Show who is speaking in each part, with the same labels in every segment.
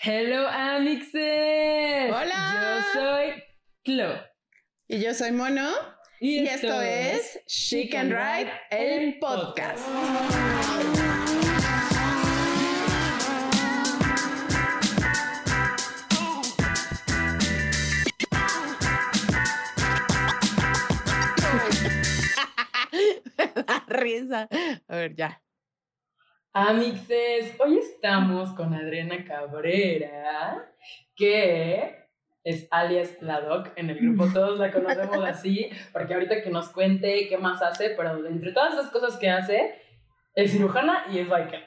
Speaker 1: Hello, Amixes.
Speaker 2: Hola.
Speaker 1: Yo soy Clo.
Speaker 2: Y yo soy Mono. Y, esto, es Chic and Ride, el podcast. risa. A ver, ya.
Speaker 1: Amixes, hoy estamos con Adriana Cabrera, que es alias la Doc en el grupo, todos la conocemos así, porque ahorita que nos cuente qué más hace, pero entre todas esas cosas que hace, es cirujana y es biker.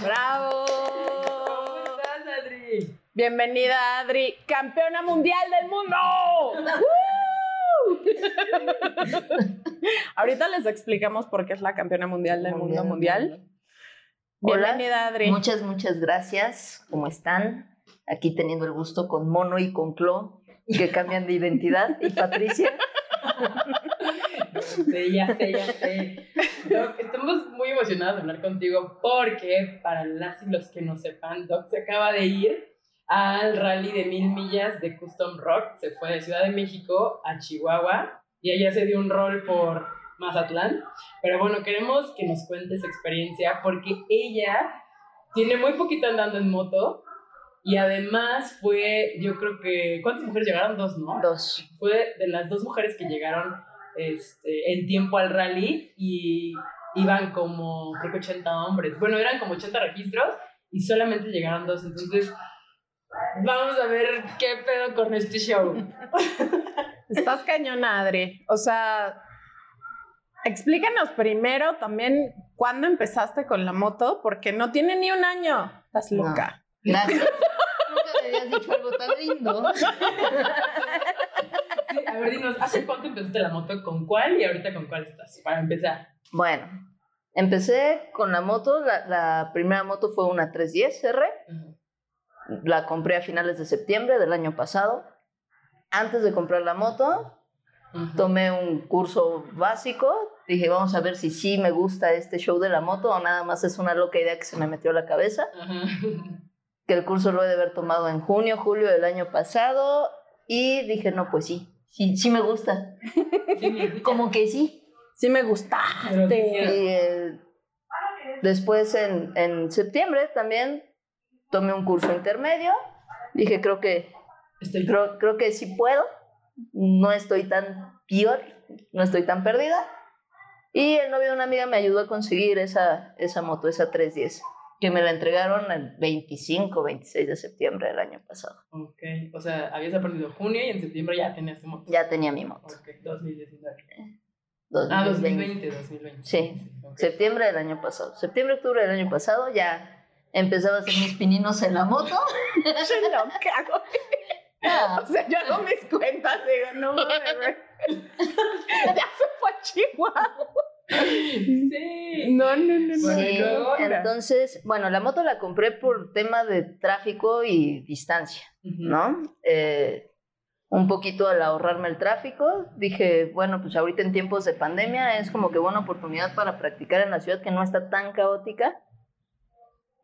Speaker 2: ¡Bravo!
Speaker 1: ¿Cómo estás, Adri?
Speaker 2: Bienvenida, Adri, campeona mundial del mundo. Ahorita les explicamos por qué es la campeona mundial del mundo mundial. Bienvenida, Adri.
Speaker 3: Muchas, muchas gracias. ¿Cómo están? Aquí teniendo el gusto con Mono y con Clo, que cambian de identidad. Y Patricia.
Speaker 1: Sí, ya sé, ya sé. Doc, estamos muy emocionados de hablar contigo porque, para las y los que no sepan, Doc se acaba de ir al rally de mil millas de Custom Rock. Se fue de Ciudad de México a Chihuahua y allá se dio un rol por Mazatlán. Pero bueno, queremos que nos cuentes experiencia porque ella tiene muy poquito andando en moto y además fue, yo creo que, ¿cuántas mujeres llegaron? Dos, ¿no?
Speaker 3: Dos.
Speaker 1: fue de las dos mujeres que llegaron este, en tiempo al rally y iban como, creo que 80 hombres. Bueno, eran como 80 registros y solamente llegaron dos. Entonces, vamos a ver qué pedo con este show.
Speaker 2: Estás cañona, Adri. O sea, explícanos primero también cuándo empezaste con la moto, porque no tiene ni un año. Estás
Speaker 3: No.
Speaker 2: loca.
Speaker 3: Gracias. Nunca me habías dicho algo tan lindo.
Speaker 1: Sí, a ver, dinos, ¿hace cuánto empezaste la moto? ¿Con cuál y ahorita con cuál estás? Para empezar.
Speaker 3: Bueno, empecé con la moto. La, la primera moto fue una 310R. La compré a finales de septiembre del año pasado. Antes de comprar la moto,
Speaker 1: Ujú.
Speaker 3: tomé un curso básico. Dije, vamos a ver si sí me gusta este show de la moto o nada más es una loca idea que se me metió a la cabeza.
Speaker 1: Ajá.
Speaker 3: Que el curso lo he de haber tomado en junio, julio del año pasado. Y dije, no, pues sí, sí, sí me gusta.
Speaker 1: Sí,
Speaker 3: Como que sí.
Speaker 2: Sí me gustaste.
Speaker 3: Y eh, después en, en septiembre también tomé un curso intermedio. Dije, creo que,
Speaker 1: Estoy
Speaker 3: creo, creo que sí puedo. No estoy tan peor, no estoy tan perdida. Y el novio de una amiga me ayudó a conseguir esa, esa moto, esa 310, que me la entregaron el 25, 26 de septiembre del año pasado.
Speaker 1: Ok, o sea, habías aprendido junio y en septiembre ya tenías tu moto.
Speaker 3: Ya tenía mi moto.
Speaker 1: Ok, 2019. Ah,
Speaker 3: 2020.
Speaker 1: 2020, 2020.
Speaker 3: Sí,
Speaker 1: Ok.
Speaker 3: septiembre del año pasado. Septiembre, octubre del año pasado ya empezaba a hacer mis pininos en la moto.
Speaker 2: Soy loca, güey.
Speaker 3: Ah,
Speaker 2: O sea, yo hago mis cuentas digo, no mames, güey. Ya se fue a Chihuahua.
Speaker 1: Sí.
Speaker 2: No, no, no, no.
Speaker 3: Sí, entonces, bueno, la moto la compré por tema de tráfico y distancia,
Speaker 1: Ujú.
Speaker 3: ¿no? Eh, un poquito al ahorrarme el tráfico, dije, bueno, pues ahorita en tiempos de pandemia es como que buena oportunidad para practicar en la ciudad que no está tan caótica.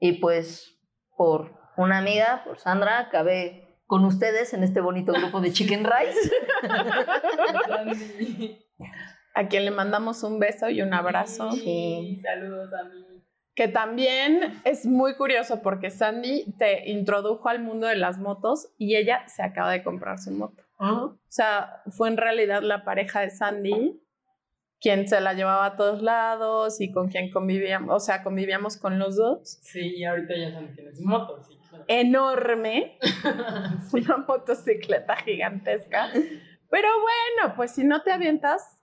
Speaker 3: Y pues por una amiga, por Sandra, acabé con ustedes en este bonito grupo de Chicken Rice.
Speaker 2: A quien le mandamos un beso y un abrazo.
Speaker 3: Sí.
Speaker 1: Saludos a mí.
Speaker 2: Que también es muy curioso porque Sandy te introdujo al mundo de las motos y ella se acaba de comprar su moto. O sea, fue en realidad la pareja de Sandy quien se la llevaba a todos lados y con quien convivíamos, o sea, convivíamos con los dos.
Speaker 1: Sí, y ahorita ya Sandy tiene su moto, sí.
Speaker 2: Enorme,
Speaker 1: Sí.
Speaker 2: una motocicleta gigantesca. Pero bueno, pues si no te avientas,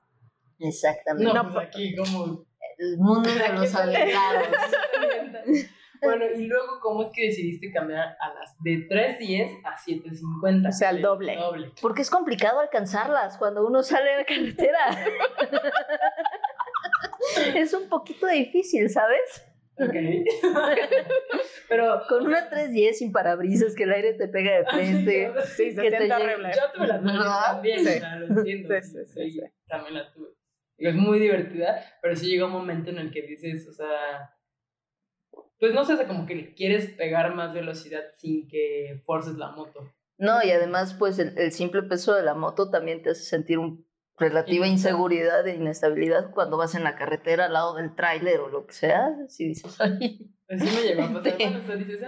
Speaker 3: Exactamente.
Speaker 1: No, pues aquí como...
Speaker 3: El mundo de los aventados.
Speaker 1: Bueno, y luego, ¿cómo es que decidiste cambiar a las de 3.10 a 7.50?
Speaker 2: O sea, el
Speaker 1: Sí,
Speaker 2: doble.
Speaker 1: Doble.
Speaker 3: Porque es complicado alcanzarlas cuando uno sale a la carretera. es un poquito difícil, ¿sabes?
Speaker 1: Ok. Pero...
Speaker 3: Con una 310 sin parabrisas que el aire te pega de frente.
Speaker 2: sí, se
Speaker 3: Que te
Speaker 2: siente horrible.
Speaker 1: Yo tuve la también,
Speaker 2: Sí.
Speaker 1: lo entiendo.
Speaker 2: Sí, sí, sí.
Speaker 1: También la tuve. Es muy divertida, pero sí llega un momento en el que dices, o sea, pues no sé, como que quieres pegar más velocidad sin que forces la moto.
Speaker 3: No, y además, pues el, el simple peso de la moto también te hace sentir un relativa inseguridad e inestabilidad cuando vas en la carretera al lado del tráiler o lo que sea, si dices, ay.
Speaker 1: Así me llegó a pasar. Bueno,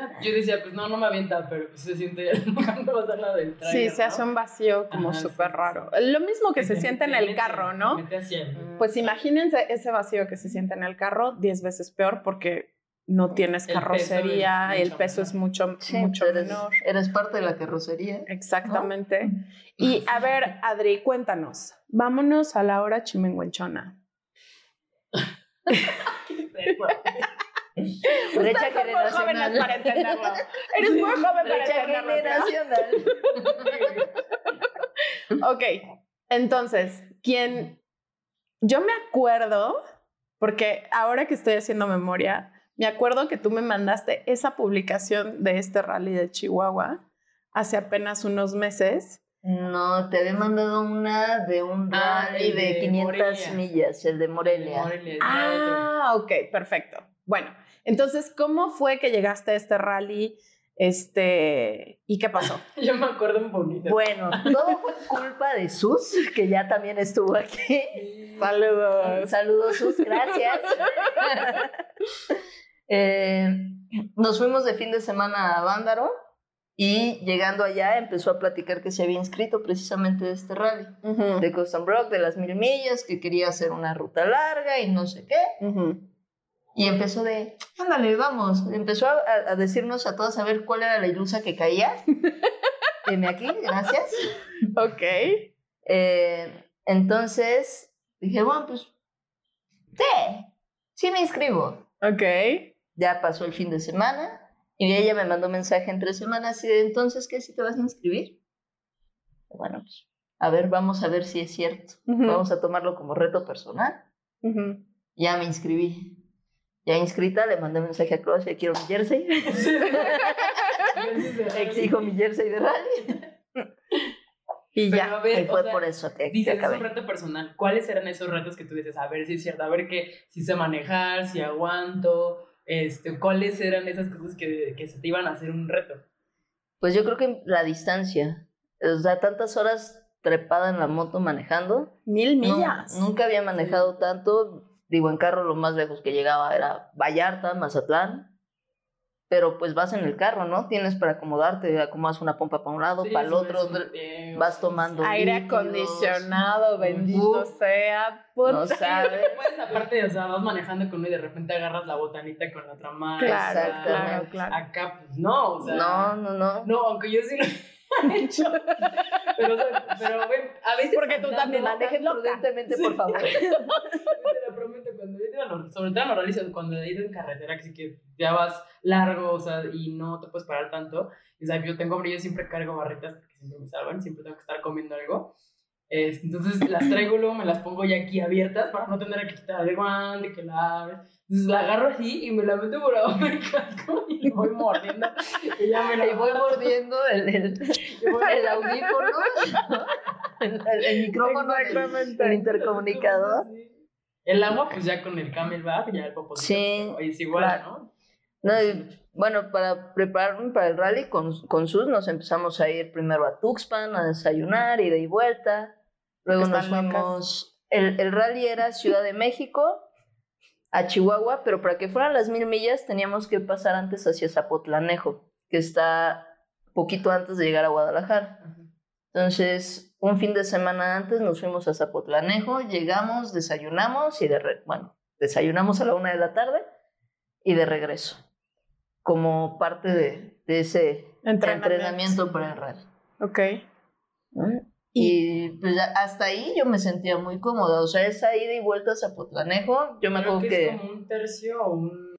Speaker 1: ah, yo decía, pues no, no me avienta, pero pues se siente cuando vas al lado del tráiler.
Speaker 2: Sí, se hace
Speaker 1: ¿no?
Speaker 2: un vacío como súper
Speaker 1: sí,
Speaker 2: raro. Lo mismo que se
Speaker 1: te-
Speaker 2: siente en el carro, ¿no?
Speaker 1: mete hacia el-
Speaker 2: Pues imagínense ese vacío que se siente en el carro, 10 veces peor porque no tienes
Speaker 1: El peso
Speaker 2: carrocería,
Speaker 1: es
Speaker 2: el
Speaker 1: mucho
Speaker 2: peso
Speaker 1: menor.
Speaker 2: es mucho,
Speaker 3: Sí,
Speaker 2: mucho
Speaker 3: eres,
Speaker 2: menor.
Speaker 3: eres parte de la carrocería.
Speaker 2: Exactamente. Y a ver, Adri, cuéntanos. Vámonos a la hora chimenguenchona.
Speaker 3: Brecha
Speaker 2: Ustedes son muy jóvenes para
Speaker 3: generacional.
Speaker 2: entenderlo. Eres muy joven para
Speaker 3: Brecha
Speaker 2: entenderlo.
Speaker 3: generacional.
Speaker 2: Ok, entonces, ¿quién? Yo me acuerdo, porque ahora que estoy haciendo memoria, me acuerdo que tú me mandaste esa publicación de este rally de Chihuahua hace apenas unos meses.
Speaker 3: No, te había mandado una de un
Speaker 1: Ah,
Speaker 3: rally de,
Speaker 1: de
Speaker 3: 500
Speaker 1: Morelia.
Speaker 3: millas, el de Morelia.
Speaker 1: Morelia,
Speaker 2: Ah, ok, perfecto. Bueno, entonces, ¿cómo fue que llegaste a este rally? Este, ¿y qué pasó?
Speaker 1: Yo me acuerdo un poquito.
Speaker 3: Bueno, todo fue culpa de Sus, que ya también estuvo aquí.
Speaker 2: Saludos.
Speaker 3: Saludos, Sus, gracias. Eh, nos fuimos de fin de semana a Vándaro y llegando allá empezó a platicar que se había inscrito precisamente de este rally.
Speaker 2: Ujú,
Speaker 3: De Custom Brock, de las mil millas, que quería hacer una ruta larga y no sé qué. Y empezó de, ándale, vamos. Empezó a, a decirnos a todos a ver cuál era la ilusa que caía. Heme aquí, gracias.
Speaker 2: Ok.
Speaker 3: Eh, entonces dije, bueno, pues, sí, sí me inscribo.
Speaker 2: Ok.
Speaker 3: Ya pasó el fin de semana y ella me mandó mensaje entre semanas y de entonces, ¿qué? ¿Si te vas a inscribir? Bueno, pues, a ver, vamos a ver si es cierto. Vamos a tomarlo como reto personal. Ya me inscribí. Ya inscrita, le mandé mensaje a Claudia, quiero mi jersey. Exijo mi jersey de rally.
Speaker 2: Y
Speaker 1: Pero
Speaker 2: ya.
Speaker 1: a ver,
Speaker 3: Y fue
Speaker 1: o sea,
Speaker 3: por eso que, que
Speaker 1: Dices, es
Speaker 3: acabé.
Speaker 1: un reto personal. ¿Cuáles eran esos retos que tú dices? A ver si es cierto, a ver que si sé manejar, si aguanto, este, ¿cuáles eran esas cosas que, que se te iban a hacer un reto?
Speaker 3: Pues yo creo que la distancia. O sea, tantas horas trepada en la moto manejando.
Speaker 2: Mil
Speaker 3: No,
Speaker 2: millas.
Speaker 3: nunca había manejado tanto. Digo, en carro lo más lejos que llegaba era Vallarta, Mazatlán. Pero pues vas en el carro, ¿no? Tienes para acomodarte, acomodas una pompa para un lado,
Speaker 1: Sí,
Speaker 3: para el
Speaker 1: sí,
Speaker 3: otro,
Speaker 1: un
Speaker 3: vas
Speaker 1: sí,
Speaker 3: tomando
Speaker 2: Aire
Speaker 3: líquidos.
Speaker 2: acondicionado, bendito
Speaker 3: Uf.
Speaker 2: sea. Puta.
Speaker 3: No
Speaker 1: Sí,
Speaker 3: sabes.
Speaker 1: puedes aparte, o sea, vas manejando con uno y de repente agarras la botanita con la otra mano.
Speaker 2: Claro,
Speaker 3: Exactamente.
Speaker 2: claro, claro.
Speaker 1: Acá, pues no, o sea.
Speaker 3: No, no, no.
Speaker 1: No, aunque yo sí lo he hecho. Pero, pero, güey, a veces.
Speaker 2: Porque tú también
Speaker 3: Manejen
Speaker 2: loca.
Speaker 3: prudentemente, por favor.
Speaker 1: Te lo prometo, sobre todo los rallies, cuando he ido en carretera, que sí que ya vas largo, o sea, y no te puedes parar tanto. O sea, yo tengo brillo, siempre cargo barritas porque siempre me salvan, siempre tengo que estar comiendo algo. Entonces las traigo luego me las pongo ya aquí abiertas para no tener que quitar el guante, que la abres. Entonces la agarro así y me la meto por abajo del casco y voy mordiendo. Y ya me la
Speaker 3: Y voy mordiendo el, el, el audífono, el, el- micrófono, el intercomunicador.
Speaker 1: Sí. El agua, pues ya con el camelback, ya el popotito.
Speaker 3: Sí,
Speaker 1: pero Es igual,
Speaker 3: claro.
Speaker 1: ¿no?
Speaker 3: No, y, bueno, para prepararme para el rally con, con Sus nos empezamos a ir primero a Tuxpan a desayunar, ida y vuelta. Luego nos fuimos. El, el rally era Ciudad de México a Chihuahua, pero para que fueran las mil millas teníamos que pasar antes hacia Zapotlanejo, que está poquito antes de llegar a Guadalajara. Entonces, un fin de semana antes nos fuimos a Zapotlanejo, llegamos, desayunamos y de re- bueno, desayunamos a la una de la tarde y de regreso, como parte de, de ese
Speaker 2: Entrenamiento.
Speaker 3: entrenamiento para el rally.
Speaker 2: Ok.
Speaker 3: ¿no? Y pues hasta ahí yo me sentía muy cómoda, o sea, esa ida y vuelta a Zapotlanejo, yo me
Speaker 1: Creo
Speaker 3: acuerdo
Speaker 1: que,
Speaker 3: que...
Speaker 1: es como un tercio o un.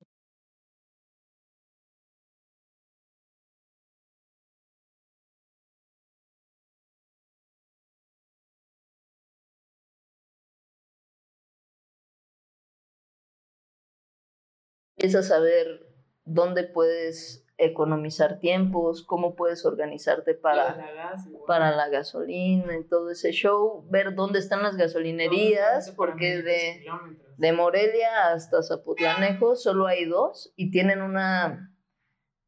Speaker 3: Empiezas a ver dónde puedes economizar tiempos, cómo puedes organizarte para,
Speaker 1: La gas,
Speaker 3: para la gasolina y todo ese show, ver dónde están las gasolinerías,
Speaker 1: Para
Speaker 3: porque
Speaker 1: 1500
Speaker 3: de, de Morelia hasta Zapotlanejo solo hay dos y tienen una,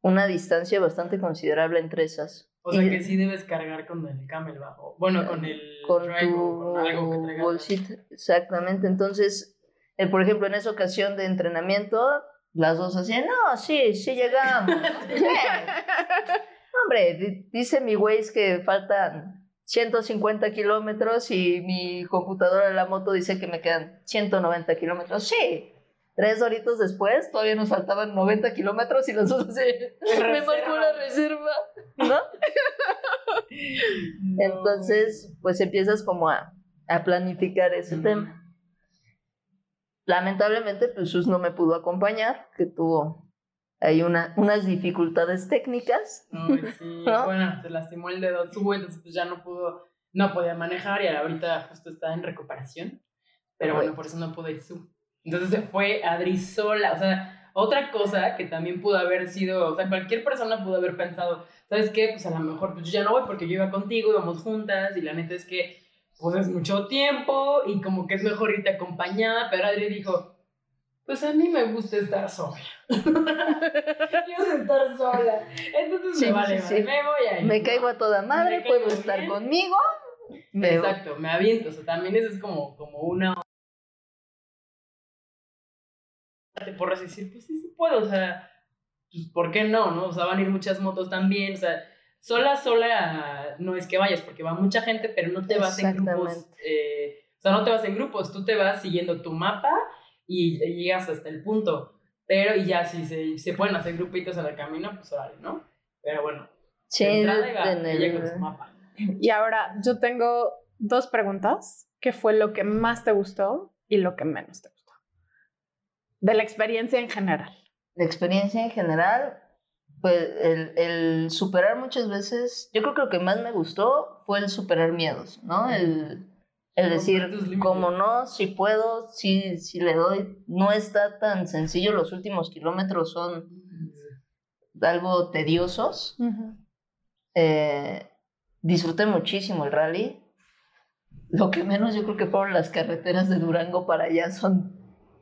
Speaker 3: una distancia bastante considerable entre esas.
Speaker 1: O sea
Speaker 3: Y-
Speaker 1: que sí debes cargar con el camel bajo. Bueno, con el
Speaker 3: con
Speaker 1: Drago,
Speaker 3: tu
Speaker 1: con algo que traigas.
Speaker 3: bolsita. Exactamente. Entonces, eh, por ejemplo, en esa ocasión de entrenamiento, las dos hacían, no, sí, sí llegamos. Sí. Hombre, di- dice mi Waze que faltan 150 kilómetros y mi computadora de la moto dice que me quedan 190 kilómetros. Sí. Tres horitos después, todavía nos faltaban 90 kilómetros y los dos así, me marcó la reserva, ¿no?
Speaker 1: No.
Speaker 3: Entonces, pues empiezas como a, a planificar ese tema. Lamentablemente, pues Sus no me pudo acompañar, que tuvo ahí una, unas dificultades técnicas.
Speaker 1: Ay, sí,
Speaker 3: ¿No?
Speaker 1: bueno, se lastimó el dedo su, entonces pues ya no pudo, no podía manejar y ahorita justo está en recuperación. Pero bueno, por eso no pudo ir su. Entonces se fue Adri sola, o sea, otra cosa que también pudo haber sido, o sea, cualquier persona pudo haber pensado, ¿sabes qué? Pues a lo mejor pues yo ya no voy porque yo iba contigo, íbamos juntas y la neta es que pues es mucho tiempo y como que es mejor irte acompañada, pero Adri dijo, pues a mí me gusta estar sola. Quiero estar sola. Entonces
Speaker 3: Sí,
Speaker 1: me vale,
Speaker 3: sí, sí.
Speaker 1: me voy a ir.
Speaker 3: Me caigo a toda madre, puedo estar
Speaker 1: bien.
Speaker 3: conmigo. Me voy.
Speaker 1: Exacto, me aviento. O sea, también eso es como, como una. Te porras y decir, pues sí, sí puedo. O sea, pues ¿por qué no? no? O sea, van a ir muchas motos también. O sea, sola, sola no es que vayas, porque va mucha gente, pero no te vas en grupos. Eh, o sea, no te vas en grupos, tú te vas siguiendo tu mapa y llegas hasta el punto. Pero, y ya, si se, se pueden hacer grupitos en el camino, pues órale, ¿no? Pero bueno,
Speaker 3: Sí,
Speaker 1: entrada con su mapa.
Speaker 2: Y ahora yo tengo dos preguntas. ¿Qué fue lo que más te gustó y lo que menos te gustó? De la experiencia en general.
Speaker 3: la experiencia en general, pues el, el superar muchas veces, yo creo que lo que más me gustó fue el superar miedos, ¿no? El, el decir, como no, si puedo, si, si le doy, no está tan sencillo, los últimos kilómetros son algo tediosos. Eh, disfruté muchísimo el rally. Lo que menos yo creo que fueron las carreteras de Durango para allá, son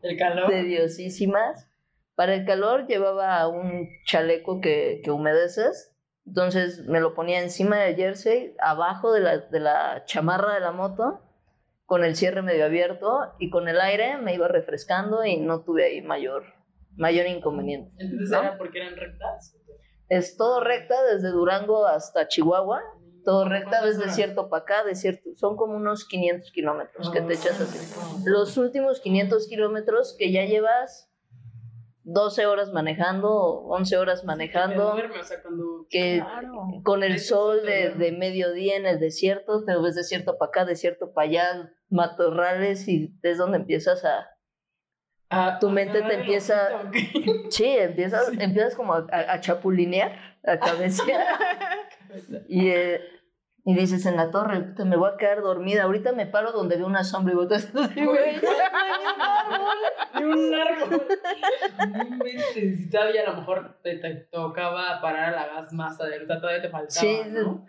Speaker 1: El calor.
Speaker 3: tediosísimas. Para el calor llevaba un chaleco que, que humedeces, entonces me lo ponía encima del jersey, abajo de la, de la chamarra de la moto, con el cierre medio abierto y con el aire me iba refrescando y no tuve ahí mayor, mayor inconveniente.
Speaker 1: Entonces
Speaker 3: ¿no?
Speaker 1: era porque eran rectas.
Speaker 3: Es todo recta desde Durango hasta Chihuahua, todo recta
Speaker 1: ¿Cuántas
Speaker 3: desde
Speaker 1: horas?
Speaker 3: desierto para acá, desierto, son como unos 500 kilómetros que te
Speaker 1: Ah,
Speaker 3: echas así.
Speaker 1: sí.
Speaker 3: Los últimos 500 kilómetros que ya llevas 12 horas manejando, 11 horas manejando,
Speaker 1: duerme, o sea, cuando...
Speaker 3: que
Speaker 2: Claro.
Speaker 3: con el sol de, mediodía en el desierto, te ves desierto para acá, desierto para allá, matorrales y es donde empiezas a...
Speaker 1: Ah,
Speaker 3: tu mente te empieza-
Speaker 1: ojito, ok.
Speaker 3: Sí, empiezas, empiezas como a, a- a chapulinear, a cabecear. Y, eh, y dices en la torre, "Puta, me voy a quedar dormida. Ahorita me paro donde veo una sombra y volteas así, güey.
Speaker 1: Ni un árbol. No inventes. Y todavía a lo mejor te, te tocaba parar a la gas más adelante. Todavía te faltaba,
Speaker 3: Sí,
Speaker 1: ¿no?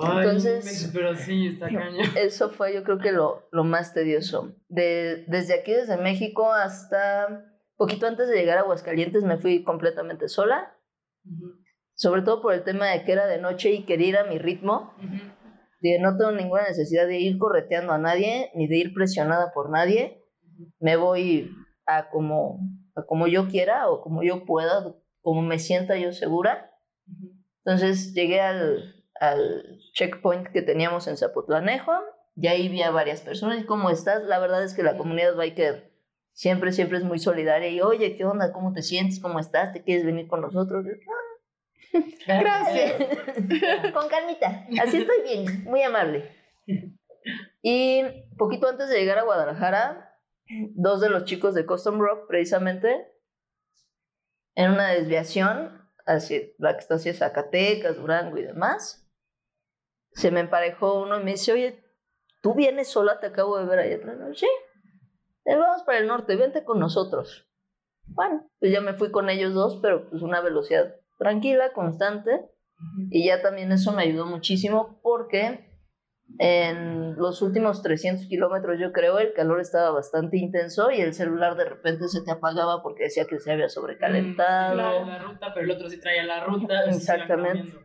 Speaker 1: Ay,
Speaker 3: entonces-
Speaker 1: Pero sí, está cañón.
Speaker 3: Eso fue yo creo que lo, lo más tedioso. De, desde aquí, desde México hasta poquito antes de llegar a Aguascalientes me fui completamente sola.
Speaker 1: Ujú,
Speaker 3: Sobre todo por el tema de que era de noche y quería ir a mi ritmo.
Speaker 1: ujú.
Speaker 3: De no tengo ninguna necesidad de ir correteando a nadie, ni de ir presionada por nadie. Me voy a como, a como yo quiera o como yo pueda, como me sienta yo segura. Entonces llegué al, al checkpoint que teníamos en Zapotlanejo y ahí vi a varias personas. ¿Y cómo estás? La verdad es que la comunidad biker siempre, siempre es muy solidaria. Y oye, ¿qué onda? ¿Cómo te sientes? ¿Cómo estás? ¿Te quieres venir con nosotros?
Speaker 2: Gracias.
Speaker 3: con calmita. Así estoy bien, muy amable. Y poquito antes de llegar a Guadalajara, dos de los chicos de Custom Rock, precisamente, en una desviación hacia la que está hacia Zacatecas, Durango y demás, se me emparejó uno y me dice, oye, ¿tú vienes sola? Te acabo de ver allá atrás. Sí. "Eh, Vamos para el norte, vente con nosotros. Bueno, pues ya me fui con ellos dos, pero pues una velocidad tranquila, constante. Y ya también eso me ayudó muchísimo porque en los últimos 300 kilómetros, yo creo, el calor estaba bastante intenso y el celular de repente se te apagaba porque decía que se había sobrecalentado.
Speaker 1: Claro, la ruta, pero el otro sí traía la ruta.
Speaker 3: Exactamente.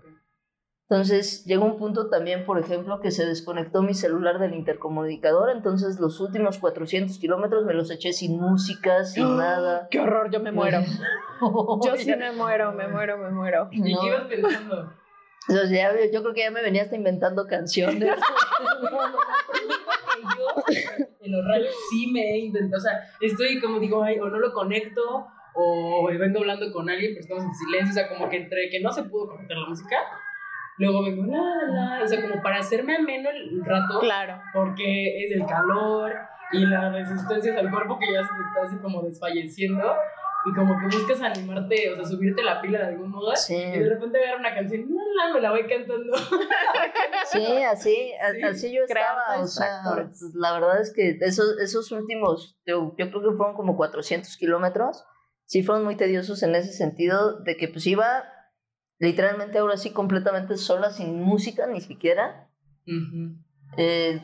Speaker 3: Entonces llegó un punto también, por ejemplo, que se desconectó mi celular del intercomunicador, entonces los últimos 400 kilómetros me los eché sin música, sin nada.
Speaker 2: ¡Qué horror! Yo me muero. yo sí me muero, me muero, me muero.
Speaker 1: ¿Y qué ibas pensando?
Speaker 3: Entonces ya, yo creo que ya me venía hasta inventando canciones.
Speaker 1: yo en los rallies sí me he intentado, o sea, estoy como digo, ay, o no lo conecto, o vengo hablando con alguien, pero estamos en silencio, o sea, como que entre que no se pudo conectar la música, luego vengo, la, la, o sea, como para hacerme ameno el rato,
Speaker 2: claro.
Speaker 1: porque es el calor y la resistencia del cuerpo que ya se está así como desfalleciendo, y como que buscas animarte, o sea, subirte la pila de algún modo, y de repente ver una canción, no, me la voy cantando.
Speaker 3: Sí, así, así yo estaba, o sea, la verdad es que esos, esos últimos, yo, yo creo que fueron como 400 kilómetros, sí fueron muy tediosos en ese sentido, de que pues iba literalmente ahora sí completamente sola, sin música ni siquiera. eh,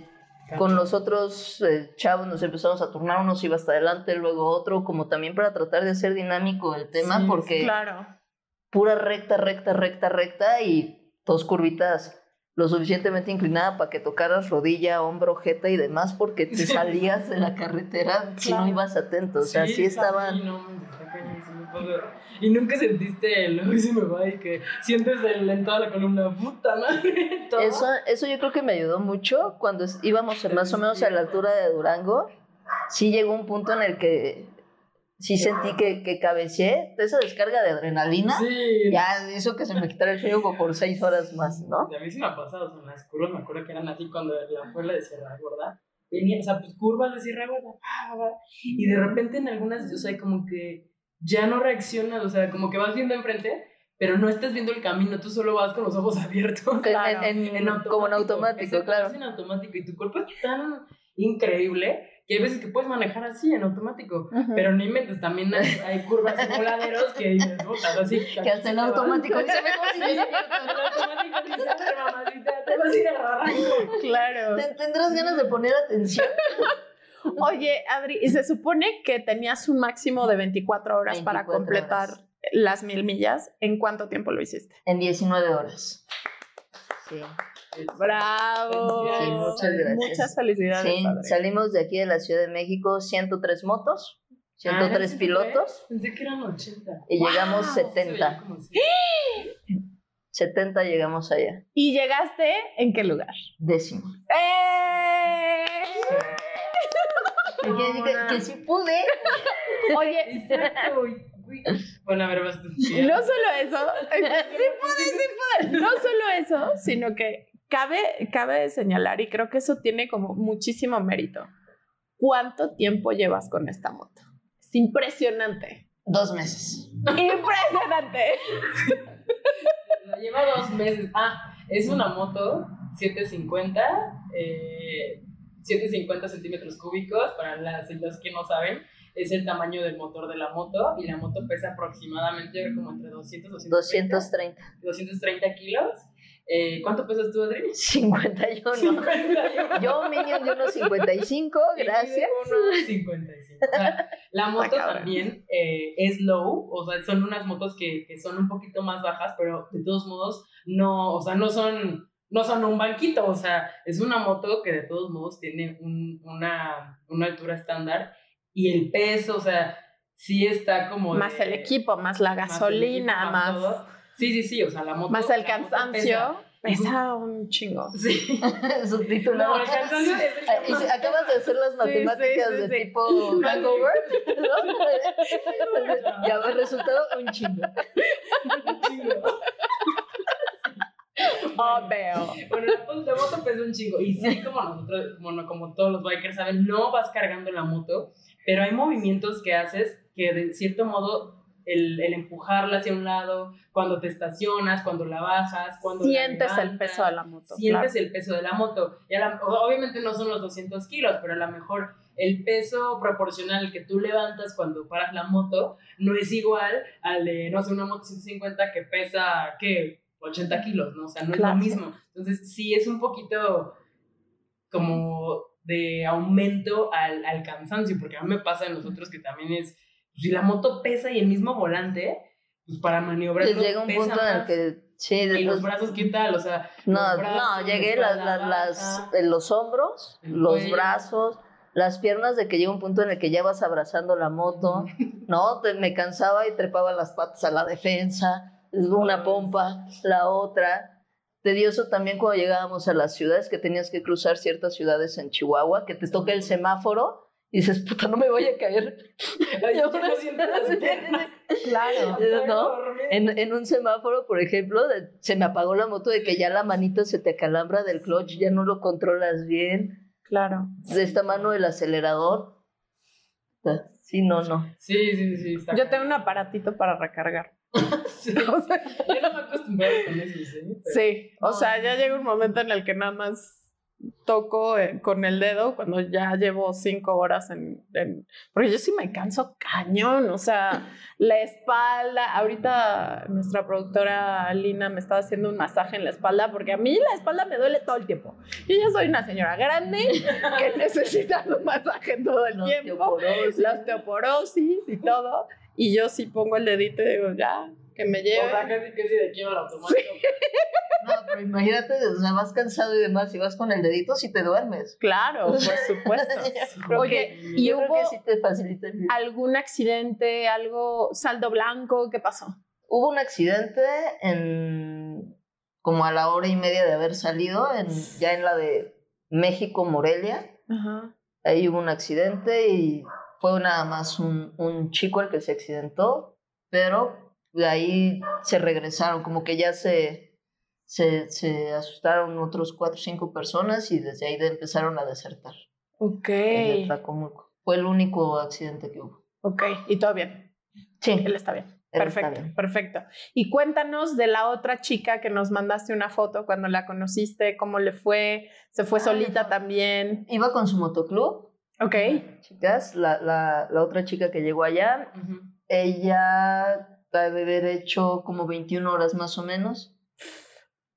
Speaker 3: con los otros eh, chavos nos empezamos a turnar, unos iba hasta adelante, luego otro, como también para tratar de hacer dinámico el tema, porque
Speaker 2: claro.
Speaker 3: pura recta, recta, recta, recta y dos curvitas lo suficientemente inclinada para que tocaras rodilla, hombro, jeta y demás, porque te salías de la carretera si no ibas atento, o sea, sí, estaban...
Speaker 1: Y nunca sentiste el hoy se me va y que sientes el, en toda la columna, puta madre.
Speaker 3: Eso, eso yo creo que me ayudó mucho cuando íbamos más o menos a la altura de Durango. Sí llegó un punto en el que sí sentí que, que cabeceé, esa descarga de adrenalina,
Speaker 1: sí.
Speaker 3: ya hizo que se me quitara el sueño por seis horas más, ¿no?
Speaker 1: A mí sí me ha pasado, o sea, en las curvas me acuerdo que eran así cuando la fue la de Sierra Gorda, venía, o sea, pues curvas de Sierra Gorda, y de repente en algunas, o sea, como que ya no reaccionas, o sea, como que vas viendo enfrente, pero no estás viendo el camino, tú solo vas con los ojos abiertos.
Speaker 3: Claro, en, como en automático, claro.
Speaker 1: en automático y tu cuerpo es tan increíble que hay veces que puedes manejar así en automático, pero no inventes, también hay, curvas simuladeros que dices, así
Speaker 3: que hasta en automático dice,
Speaker 1: en automático dice, mamacita, te vas a ir a
Speaker 2: Claro.
Speaker 3: ¿Tendrás ganas de poner atención?
Speaker 2: Oye, Adri, y se supone que tenías un máximo de 24 horas para completar las mil millas. ¿En cuánto tiempo lo hiciste?
Speaker 3: En 19 horas. Sí.
Speaker 2: Bravo.
Speaker 3: Sí, muchas gracias.
Speaker 2: Muchas felicidades.
Speaker 3: Sí, salimos de aquí de la Ciudad de México 103 motos, 103
Speaker 1: ah,
Speaker 3: pilotos.
Speaker 1: Pensé que eran 80.
Speaker 3: Y llegamos 70. 70 llegamos allá.
Speaker 2: ¿Y llegaste en qué lugar?
Speaker 3: Décimo.
Speaker 2: ¡Eh!
Speaker 3: Que, sí pude.
Speaker 2: Oye,
Speaker 1: bueno, a ver, vas tú.
Speaker 2: No solo eso, sí pude, sí pude. No solo eso, sino que cabe, cabe señalar, y creo que eso tiene como muchísimo mérito. ¿Cuánto tiempo llevas con esta moto? Es impresionante.
Speaker 3: Dos meses.
Speaker 2: Impresionante.
Speaker 1: Lleva dos meses. Ah, es una moto 750. Eh, 750 centímetros cúbicos, para las, los que no saben, es el tamaño del motor de la moto y la moto pesa aproximadamente como entre 200 230, 230. 230 kilos. Eh, ¿Cuánto pesas tú, Adri?
Speaker 3: 51. 51. Yo, minion de unos 55, gracias.
Speaker 1: Unos 55. la moto también eh, es low, o sea, son unas motos que, que son un poquito más bajas, pero de todos modos no, o sea, no son no son un banquito, o sea, es una moto que de todos modos tiene un, una, una, altura estándar y el peso, o sea, sí está como...
Speaker 2: Más el equipo, más la gasolina, más...
Speaker 1: Sí, sí, sí, o sea, la moto...
Speaker 2: Más el cansancio. Pesa. un chingo.
Speaker 1: Sí.
Speaker 3: Subtítulo.
Speaker 1: No, el cansancio
Speaker 3: es Acabas de hacer las matemáticas de tipo hangover. ¿no? ya, el resultado, un chingo.
Speaker 1: un chingo.
Speaker 2: Veo.
Speaker 1: Bueno, la, moto pesa un chingo. Y sí, como nosotros, bueno, como todos los bikers saben, no vas cargando la moto, pero hay movimientos que haces que de cierto modo el, el, empujarla hacia un lado, cuando te estacionas, cuando la bajas, cuando
Speaker 2: sientes el peso de la moto.
Speaker 1: Sientes el peso de la moto. Y obviamente no son los 200 kilos, pero a lo mejor el peso proporcional que tú levantas cuando paras la moto no es igual al de, no sé, una moto 150 que pesa, ¿qué? 80 kilos, ¿no? O sea, no es lo mismo. Entonces, sí es un poquito como de aumento al, al cansancio, porque a mí me pasa en los otros que también es, si la moto pesa y el mismo volante, pues para maniobrar.
Speaker 3: llega un punto en el que Sí,
Speaker 1: y los brazos, ¿qué tal? O sea,
Speaker 3: no, no, llegué las, las, en los hombros, los brazos, las piernas de que llega un punto en el que ya vas abrazando la moto, ¿no? me cansaba y trepaba las patas a la defensa, una pompa, la otra. Tedioso también cuando llegábamos a las ciudades, que tenías que cruzar ciertas ciudades en Chihuahua, que te toca el semáforo y dices, puta, no me voy a caer. claro. ¿no? En, en, un semáforo, por ejemplo, se me apagó la moto de que ya la manita se te acalambra del clutch, ya no lo controlas bien.
Speaker 2: Claro.
Speaker 3: De esta mano el acelerador. Sí, no, no.
Speaker 1: Sí, sí, sí.
Speaker 2: Yo tengo un aparatito para recargar.
Speaker 1: sí. O sea, yo no me acostumbrado con eso, ¿sí?
Speaker 2: Sí, o sea, ya llega un momento en el que nada más toco eh, con el dedo cuando ya llevo cinco horas en, Porque yo sí me canso cañón, o sea, la espalda... Ahorita nuestra productora Lina me estaba haciendo un masaje en la espalda porque a mí la espalda me duele todo el tiempo. Yo ya soy una señora grande que necesita un masaje todo el tiempo. La osteoporosis y todo. Y yo sí pongo el dedito y digo, ya, que me lleve.
Speaker 1: O sea, casi que sí de aquí la automático.
Speaker 3: No, pero imagínate, o sea, vas cansado y demás, y vas con el dedito si te duermes.
Speaker 2: Claro, por supuesto. Oye, ¿y hubo algún accidente, algo, saldo blanco? ¿Qué pasó?
Speaker 3: Hubo un accidente en como a la hora y media de haber salido, en, ya en la de México, Morelia. Ahí hubo un accidente y fue nada más un, un chico el que se accidentó, pero de ahí se regresaron, como que ya se se, se asustaron otros cuatro o cinco personas y desde ahí empezaron a desertar.
Speaker 2: Ok.
Speaker 3: Fue el único accidente que hubo.
Speaker 2: Ok, y todo bien.
Speaker 3: Sí.
Speaker 2: Él está bien. perfecto, perfecto. Y cuéntanos de la otra chica que nos mandaste una foto cuando la conociste, cómo le fue, se fue ah, solita también.
Speaker 3: Iba con su motoclub.
Speaker 2: Ok.
Speaker 3: Chicas, la, la, la otra chica que llegó allá, ella debe haber hecho como 21 horas más o menos.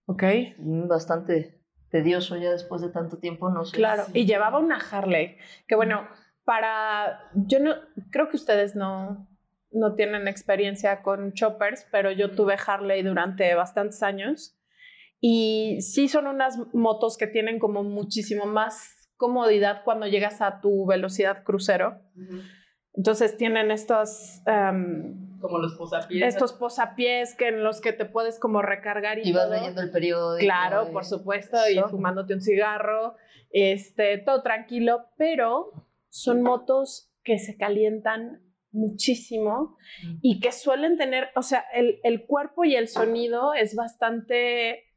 Speaker 2: Ok.
Speaker 3: Mm, bastante tedioso ya después de tanto tiempo, no sé.
Speaker 2: Claro, y llevaba una Harley, que bueno, para, yo no, creo que ustedes no, no tienen experiencia con choppers, pero yo tuve Harley durante bastantes años y sí son unas motos que tienen como muchísimo más comodidad cuando llegas a tu velocidad crucero. Entonces tienen estos...
Speaker 1: Em, como los posapiés.
Speaker 2: Estos posapiés que en los que te puedes como recargar y,
Speaker 3: y vas leyendo el periódico.
Speaker 2: Claro, por supuesto, y fumándote un cigarro, este, todo tranquilo, pero son motos que se calientan muchísimo y que suelen tener, o sea, el, el cuerpo y el sonido es bastante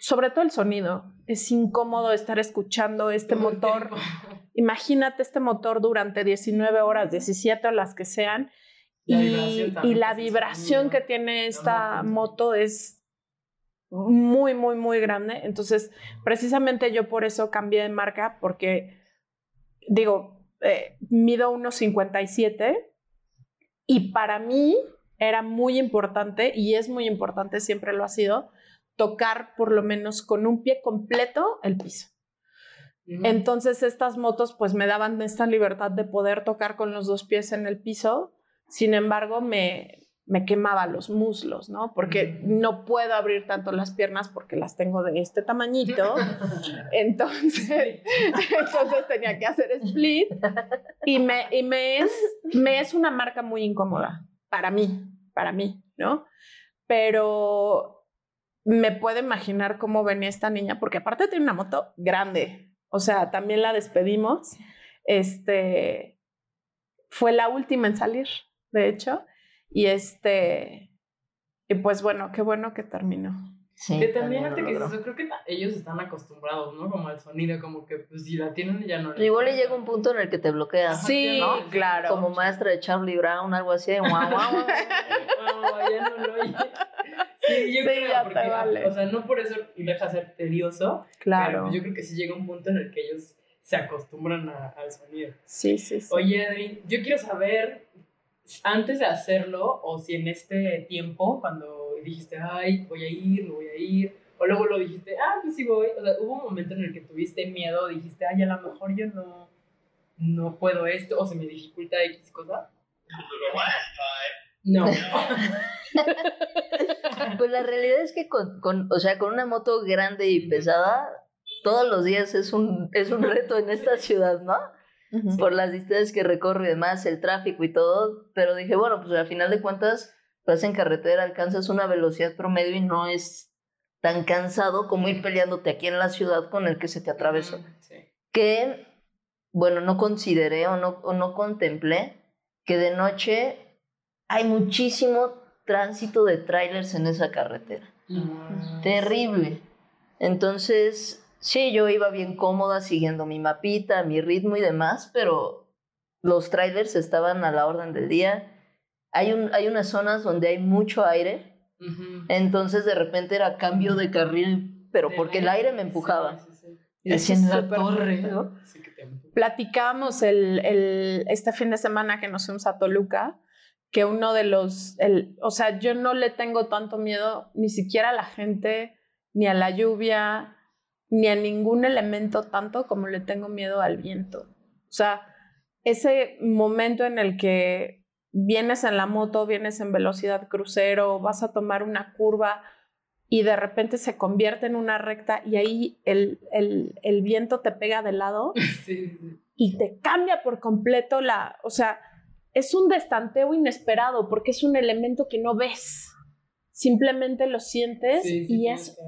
Speaker 2: sobre todo el sonido. Es incómodo estar escuchando este motor. Imagínate este motor durante 19 horas, 17 o las que sean. Y, la vibración que tiene esta moto es muy, muy, muy grande. Entonces, precisamente yo por eso cambié de marca, porque digo, eh, mido 1,57 y para mí era muy importante, y es muy importante, siempre lo ha sido, tocar por lo menos con un pie completo el piso. Entonces estas motos pues me daban esta libertad de poder tocar con los dos pies en el piso, sin embargo me, me quemaba los muslos, ¿no? Porque no puedo abrir tanto las piernas porque las tengo de este tamañito. Entonces, entonces tenía que hacer split y, me, y me, es, me es una marca muy incómoda para mí, para mí, ¿no? Pero me puedo imaginar cómo venía esta niña, porque aparte tiene una moto grande. O sea, también la despedimos. Este fue la última en salir, de hecho. Y este, y pues bueno, qué bueno que terminó.
Speaker 1: Sí, que también, que yo creo que ellos están acostumbrados, ¿no? Como al sonido, como que pues si la tienen ya no.
Speaker 3: Igual le llega un punto en el que te bloquea.
Speaker 2: Sí, ¿no? claro.
Speaker 3: Como maestra de Charlie Brown, algo así. Guau, guau,
Speaker 1: ya no lo Sí, yo creo, porque, o sea, no por eso deja ser tedioso.
Speaker 2: Claro.
Speaker 1: Pero yo creo que sí llega un punto en el que ellos se acostumbran al sonido.
Speaker 2: Sí, sí, sí.
Speaker 1: Oye, Adri, yo quiero saber, antes de hacerlo, o si en este tiempo, cuando dijiste, ay, voy a ir, no voy a ir, o luego lo dijiste, ah, pues sí voy, o sea, hubo un momento en el que tuviste miedo, dijiste, ay, a lo mejor yo no, no puedo esto, o se me dificulta X cosa. No.
Speaker 3: pues la realidad es que con, con, o sea, con una moto grande y pesada, todos los días es un, es un reto en esta ciudad, ¿no? Por las distancias que recorre y demás, el tráfico y todo. Pero dije, bueno, pues al final de cuentas, vas en carretera, alcanzas una velocidad promedio y no es tan cansado como ir peleándote aquí en la ciudad con el que se te atravesó. Que, bueno, no consideré o no, o no contemplé que de noche hay muchísimo tránsito de trailers en esa carretera. Mm. Terrible. Entonces, sí, yo iba bien cómoda siguiendo mi mapita, mi ritmo y demás, pero los trailers estaban a la orden del día. Hay, un, hay unas zonas donde hay mucho aire, entonces de repente era cambio de carril, pero porque el aire. me empujaba.
Speaker 2: Sí, en la torre, Platicamos el, el, este fin de semana que nos fuimos a Toluca que uno de los, el, o sea, yo no le tengo tanto miedo ni siquiera a la gente, ni a la lluvia, ni a ningún elemento tanto como le tengo miedo al viento. O sea, ese momento en el que vienes en la moto, vienes en velocidad crucero, vas a tomar una curva y de repente se convierte en una recta y ahí el, el, el viento te pega de lado y te cambia por completo la, o sea, es un destanteo inesperado porque es un elemento que no ves. Simplemente lo sientes y es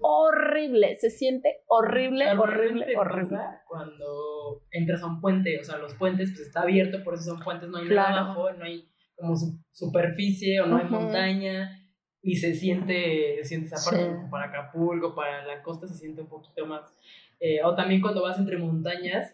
Speaker 2: horrible. Se siente horrible, horrible, horrible.
Speaker 1: Cuando entras a un puente, o sea, los puentes pues está abierto, por eso son puentes, no hay nada abajo, no hay como superficie o no hay montaña y se siente, se siente esa parte para Acapulco, para la costa se siente un poquito más. Eh, o también cuando vas entre montañas,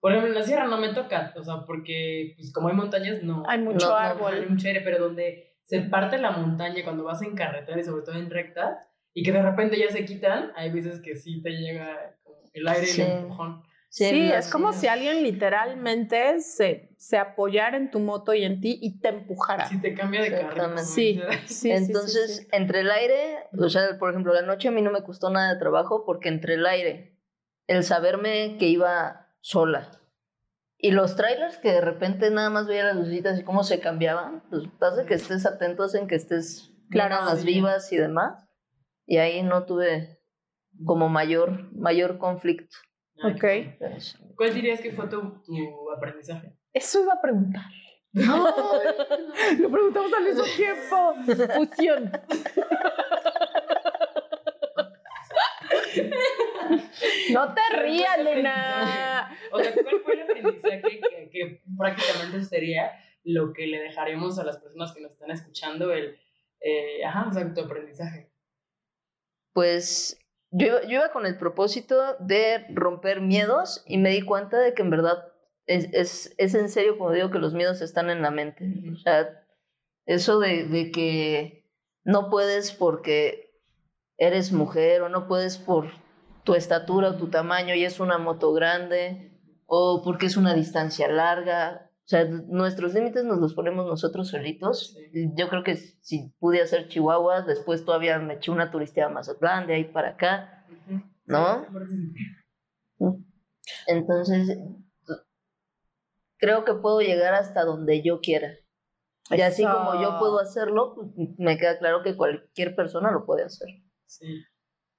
Speaker 1: por ejemplo, en la sierra no me toca, o sea, porque pues como hay montañas, no.
Speaker 2: Hay mucho árbol.
Speaker 1: hay mucho aire, pero donde se parte la montaña cuando vas en carretera y sobre todo en rectas, y que de repente ya se quitan, hay veces que sí te llega el aire y el empujón.
Speaker 2: Sí, es como si alguien literalmente se, se apoyara en tu moto y en ti y te empujara.
Speaker 1: Sí, te cambia de carro.
Speaker 2: Sí, sí,
Speaker 3: Entonces, entre el aire, o sea, por ejemplo, la noche a mí no me costó nada de trabajo porque entre el aire, el saberme que iba sola. Y los trailers que de repente nada más veía las lucitas y cómo se cambiaban, pues hace que estés atento, en que estés claro las vivas y demás. Y ahí no tuve como mayor, mayor conflicto.
Speaker 2: Ok.
Speaker 1: ¿Cuál dirías que fue tu, aprendizaje?
Speaker 2: Eso iba a preguntar. No, lo preguntamos al mismo tiempo. Fusión. No te rías, Lena.
Speaker 1: O sea, ¿cuál fue el aprendizaje que, prácticamente sería lo que le dejaremos a las personas que nos están escuchando, el, eh, ajá, o sea, tu aprendizaje?
Speaker 3: Pues yo, yo iba con el propósito de romper miedos y me di cuenta de que en verdad es, es, es en serio como digo que los miedos están en la mente. O sea, eso de, de que no puedes porque eres mujer o no puedes por tu estatura o tu tamaño y es una moto grande o porque es una distancia larga. O sea, nuestros límites nos los ponemos nosotros solitos. Yo creo que si pude hacer Chihuahua, después todavía me eché una turisteada más grande ahí para acá, ¿no? Entonces, creo que puedo llegar hasta donde yo quiera. Y así como yo puedo hacerlo, pues, me queda claro que cualquier persona lo puede hacer.
Speaker 1: Sí.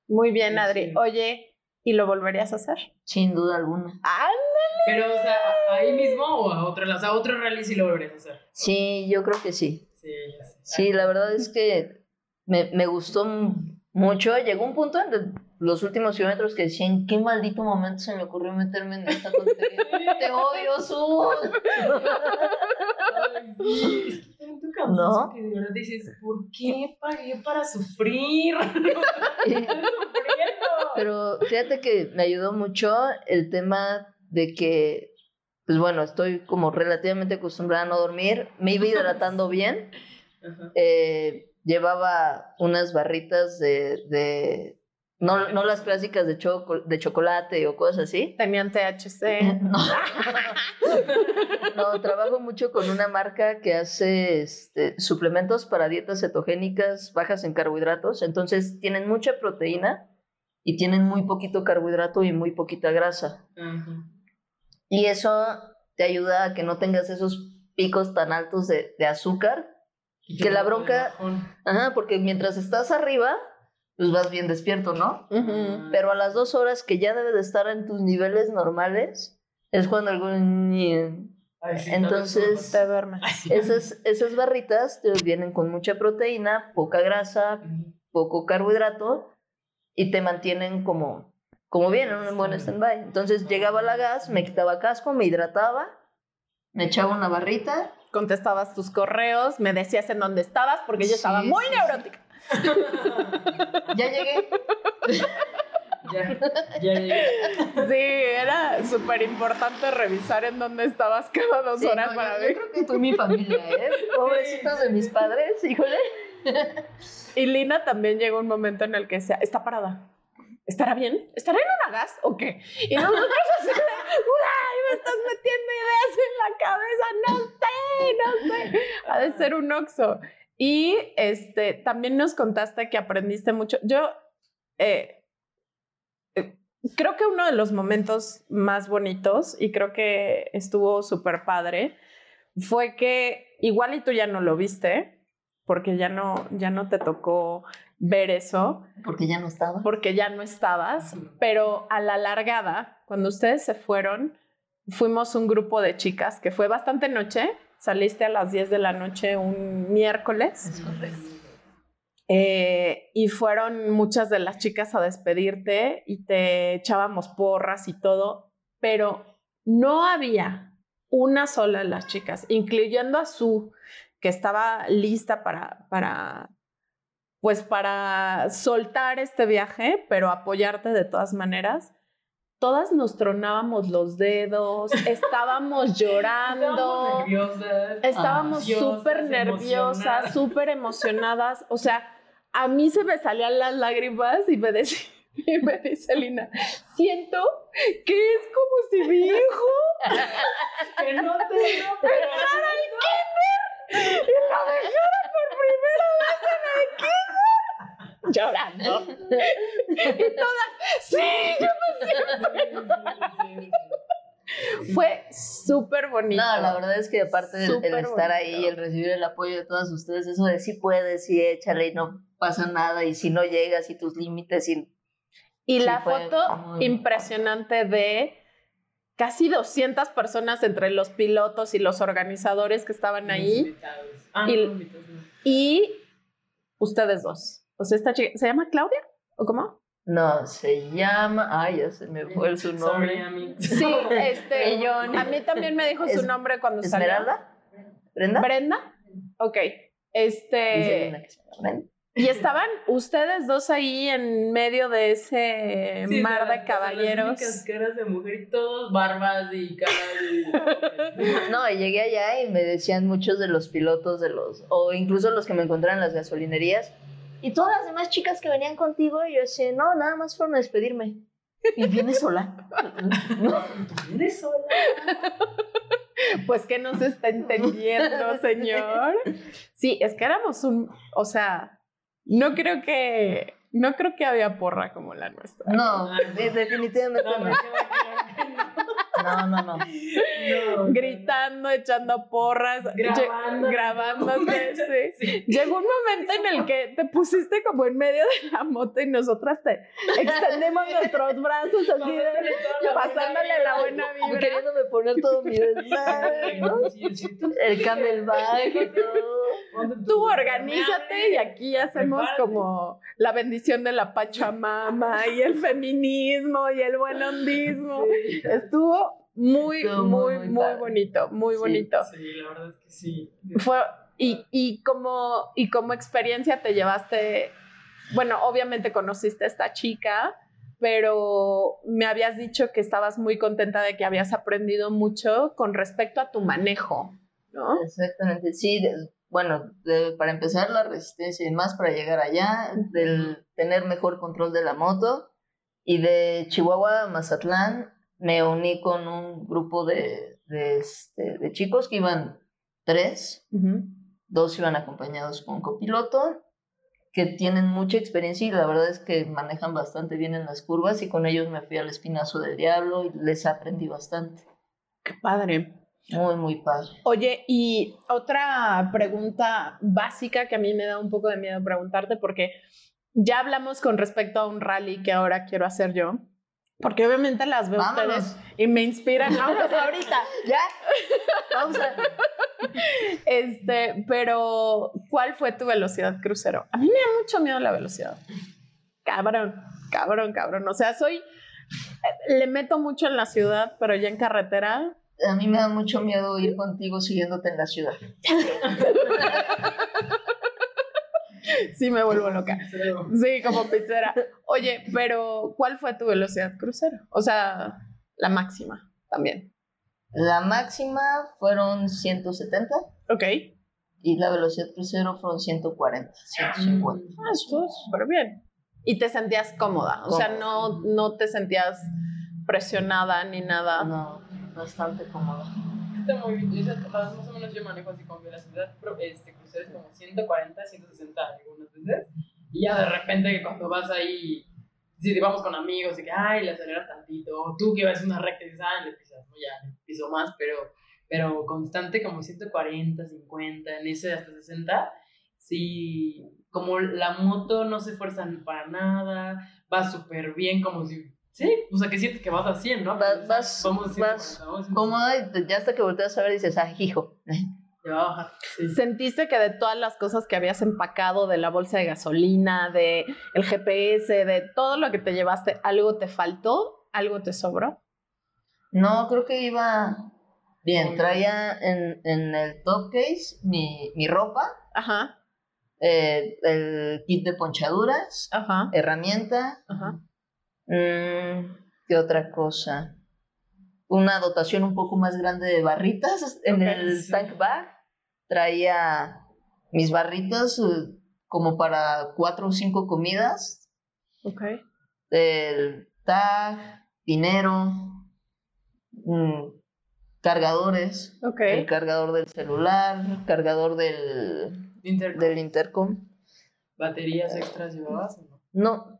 Speaker 2: Muy bien, Adri. Oye, ¿y lo volverías a hacer?
Speaker 3: Sin duda alguna.
Speaker 2: ¡Ándale!
Speaker 1: Pero, o sea, ahí mismo o a otro, o sea, otro rally sí lo volverías a hacer.
Speaker 3: Sí, yo creo que sí.
Speaker 1: Sí,
Speaker 3: Sí, la verdad es que me, me gustó mucho. Llegó un punto en los últimos kilómetros que decía, ¿en qué maldito momento se me ocurrió meterme en esta tontería? ¡Te odio, Sur!
Speaker 1: ¿No? Que de verdad dices, ¿por qué pagué para sufrir?
Speaker 3: Pero fíjate que me ayudó mucho el tema de que, pues bueno, estoy como relativamente acostumbrada a no dormir, me iba hidratando bien, eh, llevaba unas barritas de, de No, no las clásicas de, choco, de chocolate o cosas así.
Speaker 2: Tenían THC.
Speaker 3: No. no, trabajo mucho con una marca que hace este, suplementos para dietas cetogénicas bajas en carbohidratos. Entonces tienen mucha proteína y tienen muy poquito carbohidrato y muy poquita grasa. Y eso te ayuda a que no tengas esos picos tan altos de, de azúcar. que la bronca... Ajá, porque mientras estás arriba, pues vas bien despierto, ¿no? Pero a las dos horas que ya debes de estar en tus niveles normales, es cuando algún... Entonces,
Speaker 2: te duermes.
Speaker 3: Esas, esas barritas te vienen con mucha proteína, poca grasa, poco carbohidrato y te mantienen como, como bien en un buen stand-by. Entonces llegaba la gas, me quitaba casco, me hidrataba, me echaba una barrita.
Speaker 2: Contestabas tus correos, me decías en dónde estabas porque yo estaba muy neurótica.
Speaker 3: ya llegué.
Speaker 1: ya, ya llegué.
Speaker 2: Sí, era súper importante revisar en dónde estabas cada dos horas para ver.
Speaker 3: Yo creo que tú y mi familia, ¿eh? Pobrecitos de mis padres, híjole.
Speaker 2: Y Lina también llegó un momento en el que se, está parada. ¿Estará bien? ¿Estará en una gas o qué? Y nosotros así ¡ay, me estás metiendo ideas en la cabeza! No sé, no sé. Ha de ser un oxo. Y este, también nos contaste que aprendiste mucho. Yo eh, eh, creo que uno de los momentos más bonitos, y creo que estuvo súper padre, fue que igual y tú ya no lo viste, porque ya no, ya no te tocó ver eso.
Speaker 3: Porque ya no estaba.
Speaker 2: Porque ya no estabas, pero a la largada, cuando ustedes se fueron, fuimos un grupo de chicas que fue bastante noche, saliste a las 10 de la noche un miércoles.
Speaker 3: Es correcto.
Speaker 2: Eh, y fueron muchas de las chicas a despedirte y te echábamos porras y todo, pero no había una sola de las chicas, incluyendo a Su, que estaba lista para, para, pues para soltar este viaje, pero apoyarte de todas maneras todas nos tronábamos los dedos, estábamos llorando, estábamos súper nerviosas, súper emocionadas, o sea, a mí se me salían las lágrimas y me decía, y me dice Lina, siento que es como si mi hijo
Speaker 1: que no te
Speaker 2: entrara al kinder y lo dejara primera en el kinder llorando. y todas, sí, yo me Fue súper bonito.
Speaker 3: No, la verdad es que aparte del el estar ahí, el recibir el apoyo de todas ustedes, eso de sí puedes, sí échale y no pasa nada, y si no llegas y tus límites. Y,
Speaker 2: y la foto impresionante de casi 200 personas entre los pilotos y los organizadores que estaban ahí.
Speaker 1: Ah,
Speaker 2: y, y ustedes dos. O sea, esta chica, ¿se llama Claudia? ¿O cómo?
Speaker 3: No, se llama. Ay, ya se me fue su nombre.
Speaker 2: Sí, este. a mí también me dijo su nombre cuando salió.
Speaker 3: ¿Esmeralda? ¿Brenda?
Speaker 2: ¿Brenda? Ok. Este. Y estaban ustedes dos ahí en medio de ese mar de caballeros.
Speaker 1: Las caras de mujer y todos barbas y caras.
Speaker 3: no, y llegué allá y me decían muchos de los pilotos de los, o incluso los que me encontraron en las gasolinerías, y todas las demás chicas que venían contigo, yo decía, no, nada más fueron a despedirme. Y vienes sola.
Speaker 1: no, vienes sola.
Speaker 2: Pues que no se está entendiendo, señor. Sí, es que éramos un, o sea, no creo que, no creo que había porra como la nuestra.
Speaker 3: No, definitivamente no. No, no, no.
Speaker 2: Gritando, echando porras, grabando. grabándose. Sí. Llegó un momento en el que te pusiste como en medio de la moto y nosotras te extendemos nuestros brazos así, de, pasándole la buena vibra.
Speaker 3: Queriéndome poner todo mi desmadre, El camelback y todo.
Speaker 2: Tú organízate y aquí hacemos como la bendición de la Pachamama y el feminismo y el buen hondismo. Estuvo muy, muy, muy, bonito, muy bonito.
Speaker 1: Sí, la verdad es que sí.
Speaker 2: Fue, y, y, como, y como experiencia te llevaste, bueno, obviamente conociste a esta chica, pero me habías dicho que estabas muy contenta de que habías aprendido mucho con respecto a tu manejo, ¿no?
Speaker 3: Exactamente, sí. bueno, para empezar la resistencia y más para llegar allá, del tener mejor control de la moto. Y de Chihuahua a Mazatlán me uní con un grupo de, de, este, de chicos que iban tres, dos iban acompañados con copiloto, que tienen mucha experiencia y la verdad es que manejan bastante bien en las curvas y con ellos me fui al espinazo del diablo y les aprendí bastante.
Speaker 2: Qué padre.
Speaker 3: Muy, muy padre.
Speaker 2: Oye, y otra pregunta básica que a mí me da un poco de miedo preguntarte, porque ya hablamos con respecto a un rally que ahora quiero hacer yo, porque obviamente las veo ustedes y me inspiran. Vámonos ahorita.
Speaker 3: ya. Pausa.
Speaker 2: Este, pero ¿cuál fue tu velocidad crucero? A mí me da mucho miedo la velocidad. Cabrón, cabrón, cabrón. O sea, soy le meto mucho en la ciudad, pero ya en carretera
Speaker 3: a mí me da mucho miedo ir contigo siguiéndote en la ciudad.
Speaker 2: sí, me vuelvo loca. Sí, como pizzera. Oye, pero ¿cuál fue tu velocidad crucero? O sea, la máxima también.
Speaker 3: La máxima fueron 170.
Speaker 2: Ok.
Speaker 3: Y la velocidad crucero fueron 140, 150.
Speaker 2: Ah, estuvo súper bien. ¿Y te sentías cómoda? O sea, no, no te sentías presionada ni nada.
Speaker 3: No bastante cómodo.
Speaker 1: Está muy bien. más o menos yo manejo así como velocidad este, cruceros como 140, 160 algunas veces. Y ya de repente que cuando vas ahí, si vamos con amigos y que, ay, le aceleras tantito, o tú que vas a una recta y dices, ay, le pisas, no, ya, le piso más, pero, pero constante como 140, 50, en ese hasta 60, sí, como la moto no se esfuerza para nada, va súper bien, como si Sí, o sea, que sientes que vas a 100, ¿no?
Speaker 3: Vas, vas, vas cómoda y ya hasta que volteas a ver dices, ah, hijo.
Speaker 1: Ya va a bajar.
Speaker 2: ¿Sentiste que de todas las cosas que habías empacado, de la bolsa de gasolina, de el GPS, de todo lo que te llevaste, algo te faltó? ¿Algo te sobró?
Speaker 3: No, creo que iba bien. Traía en, en el top case mi, mi ropa.
Speaker 2: Ajá.
Speaker 3: Eh, el kit de ponchaduras.
Speaker 2: Ajá.
Speaker 3: Herramienta.
Speaker 2: Ajá
Speaker 3: ¿Qué otra cosa? Una dotación un poco más grande de barritas en el tank bag. Traía mis barritas eh, como para cuatro o cinco comidas.
Speaker 2: Ok.
Speaker 3: El tag, dinero, mm, cargadores. El cargador del celular, el cargador del, del intercom.
Speaker 1: ¿Baterías extras llevabas?
Speaker 3: No,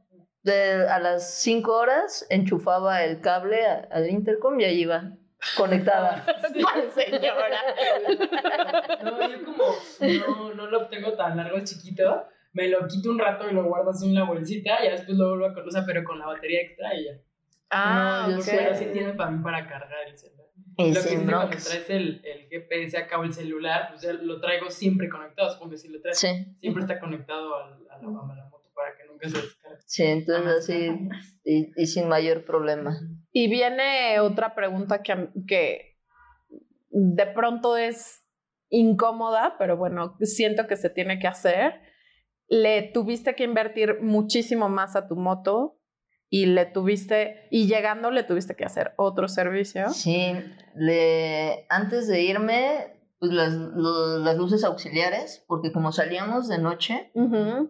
Speaker 3: de, a las 5 horas enchufaba el cable al intercom y ahí iba conectada.
Speaker 2: señora?
Speaker 1: No, yo como no, no lo tengo tan largo, chiquito, me lo quito un rato y lo guardo así en la bolsita y después lo vuelvo a conocer, pero con la batería extra y ya.
Speaker 2: Ah,
Speaker 1: no, yo. Pero sí tiene para mí para cargar el celular. lo que sí, cuando traes el, el GPS acá o el celular, pues ya lo traigo siempre conectado, supongo que si lo traes, siempre está conectado al, a, la, a la moto para que nunca se.
Speaker 3: Sí, entonces así, y, sin mayor problema.
Speaker 2: Y viene otra pregunta que, que de pronto es incómoda, pero bueno, siento que se tiene que hacer. Le tuviste que invertir muchísimo más a tu moto y le tuviste, y llegando le tuviste que hacer otro servicio.
Speaker 3: Sí, le, antes de irme pues las, las luces auxiliares, porque como salíamos de noche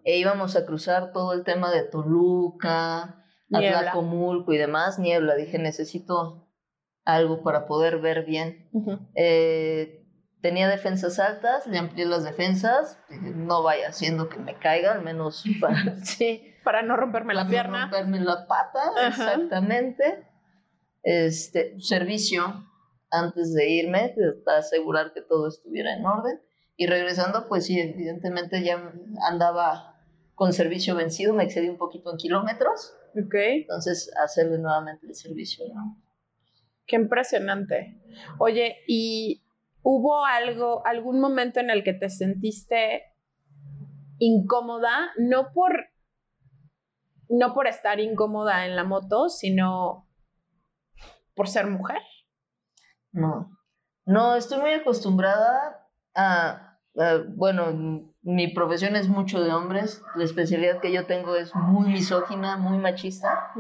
Speaker 3: e íbamos a cruzar todo el tema de Toluca, Atlacomulco y demás, niebla, dije, necesito algo para poder ver bien. Eh, tenía defensas altas, le amplié las defensas, no vaya haciendo que me caiga, al menos para, sí,
Speaker 2: para no romperme la pierna.
Speaker 3: Romperme la pata, exactamente. Este, servicio, antes de irme, para asegurar que todo estuviera en orden. Y regresando, pues sí, evidentemente ya andaba con servicio vencido, me excedí un poquito en kilómetros.
Speaker 2: Ok.
Speaker 3: Entonces, hacerle nuevamente el servicio,
Speaker 2: Qué impresionante. Oye, ¿y hubo algo, algún momento en el que te sentiste incómoda, no por, no por estar incómoda en la moto, sino por ser mujer?
Speaker 3: No. No, estoy muy acostumbrada a, bueno, mi profesión es mucho de hombres, la especialidad que yo tengo es muy misógina, muy machista,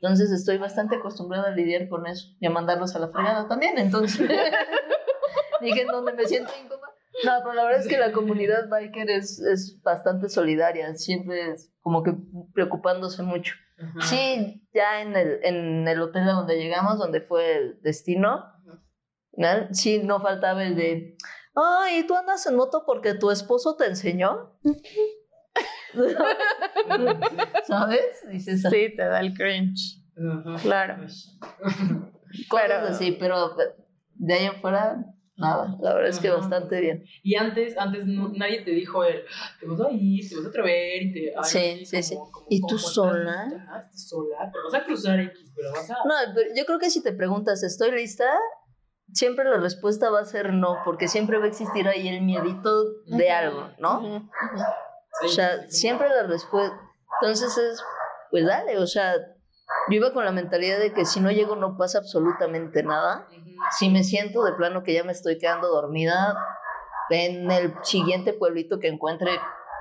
Speaker 3: entonces estoy bastante acostumbrada a lidiar con eso y a mandarlos a la fregada también, entonces dije en donde me siento incómoda, No, pero la verdad es que la comunidad biker es, es bastante solidaria, siempre es como que preocupándose mucho. Sí, ya en el, en el hotel a donde llegamos, donde fue el destino, ¿no? sí, no faltaba el de, ay, ¿tú andas en moto porque tu esposo te enseñó? ¿Sabes?
Speaker 2: Dices, sí, te da el cringe. Claro.
Speaker 3: Cosas pero... así, pero de ahí en fuera nada. La verdad es que bastante bien.
Speaker 1: Y antes, antes nadie te dijo el, te vas a ir, te vas a atrever y te...
Speaker 3: sí, sí, sí. ¿Y tú sola?
Speaker 1: Estás sola, pero vas a cruzar X, pero vas a...
Speaker 3: No, pero yo creo que si te preguntas, ¿estoy lista? Siempre la respuesta va a ser no, porque siempre va a existir ahí el miedito de algo, ¿no? o sea, siempre la respuesta... Entonces es, pues dale, o sea, yo iba con la mentalidad de que si no llego no pasa absolutamente nada. Si me siento de plano que ya me estoy quedando dormida, en el siguiente pueblito que encuentre,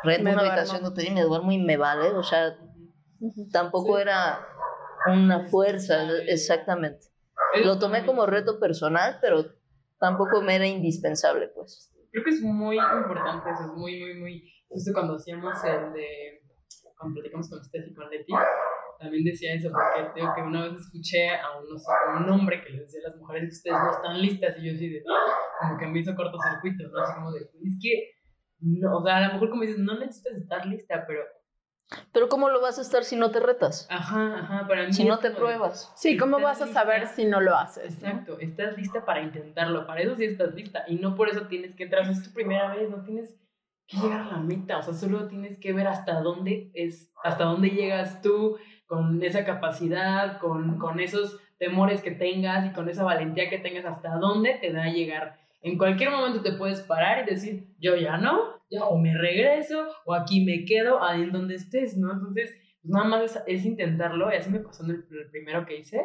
Speaker 3: rento una habitación de hotel y me duermo y me vale. O sea, tampoco era una fuerza, exactamente. Lo tomé como reto personal, pero tampoco me era indispensable, pues.
Speaker 1: Creo que es muy importante eso, es muy, muy, muy... Justo cuando hacíamos el de... Cuando platicamos con ustedes y con Leti, también decía eso, porque tengo que una vez escuché a, unos, un hombre que le decía a las mujeres que ustedes no están listas, y yo así de, como que me hizo cortocircuito, ¿no? Así como de, es que, no, o sea, a lo mejor como dices, no necesitas estar lista, pero...
Speaker 3: Pero ¿cómo lo vas a estar si no te retas?
Speaker 1: Ajá, ajá, para mí
Speaker 3: Si no te pruebas.
Speaker 2: Sí, ¿cómo vas a saber si no lo haces?
Speaker 1: Exacto, estás lista para intentarlo, para eso sí estás lista, y no por eso tienes que entrar, es tu primera vez, no tienes que llegar a la meta, o sea, solo tienes que ver hasta dónde es, hasta dónde llegas tú, con esa capacidad, con, con esos temores que tengas y con esa valentía que tengas, hasta dónde te da a llegar. En cualquier momento te puedes parar y decir, yo ya no, ya o me regreso, o aquí me quedo, ahí en donde estés, ¿no? Entonces, pues nada más es, intentarlo, y así me pasó en el, primero que hice.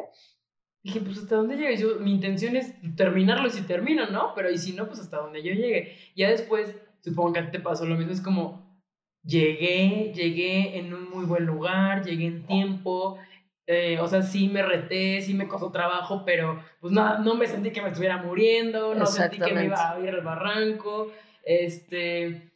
Speaker 1: Dije, pues hasta dónde llegue. Yo, mi intención es terminarlo si termino, ¿no? Pero y si no, pues hasta donde yo llegue. Ya después, supongo que a ti te pasó lo mismo, es como, llegué, llegué en un muy buen lugar, llegué en tiempo, eh, o sea, sí me reté, sí me costó trabajo, pero pues no, no me sentí que me estuviera muriendo, no sentí que me iba a ir al barranco, este,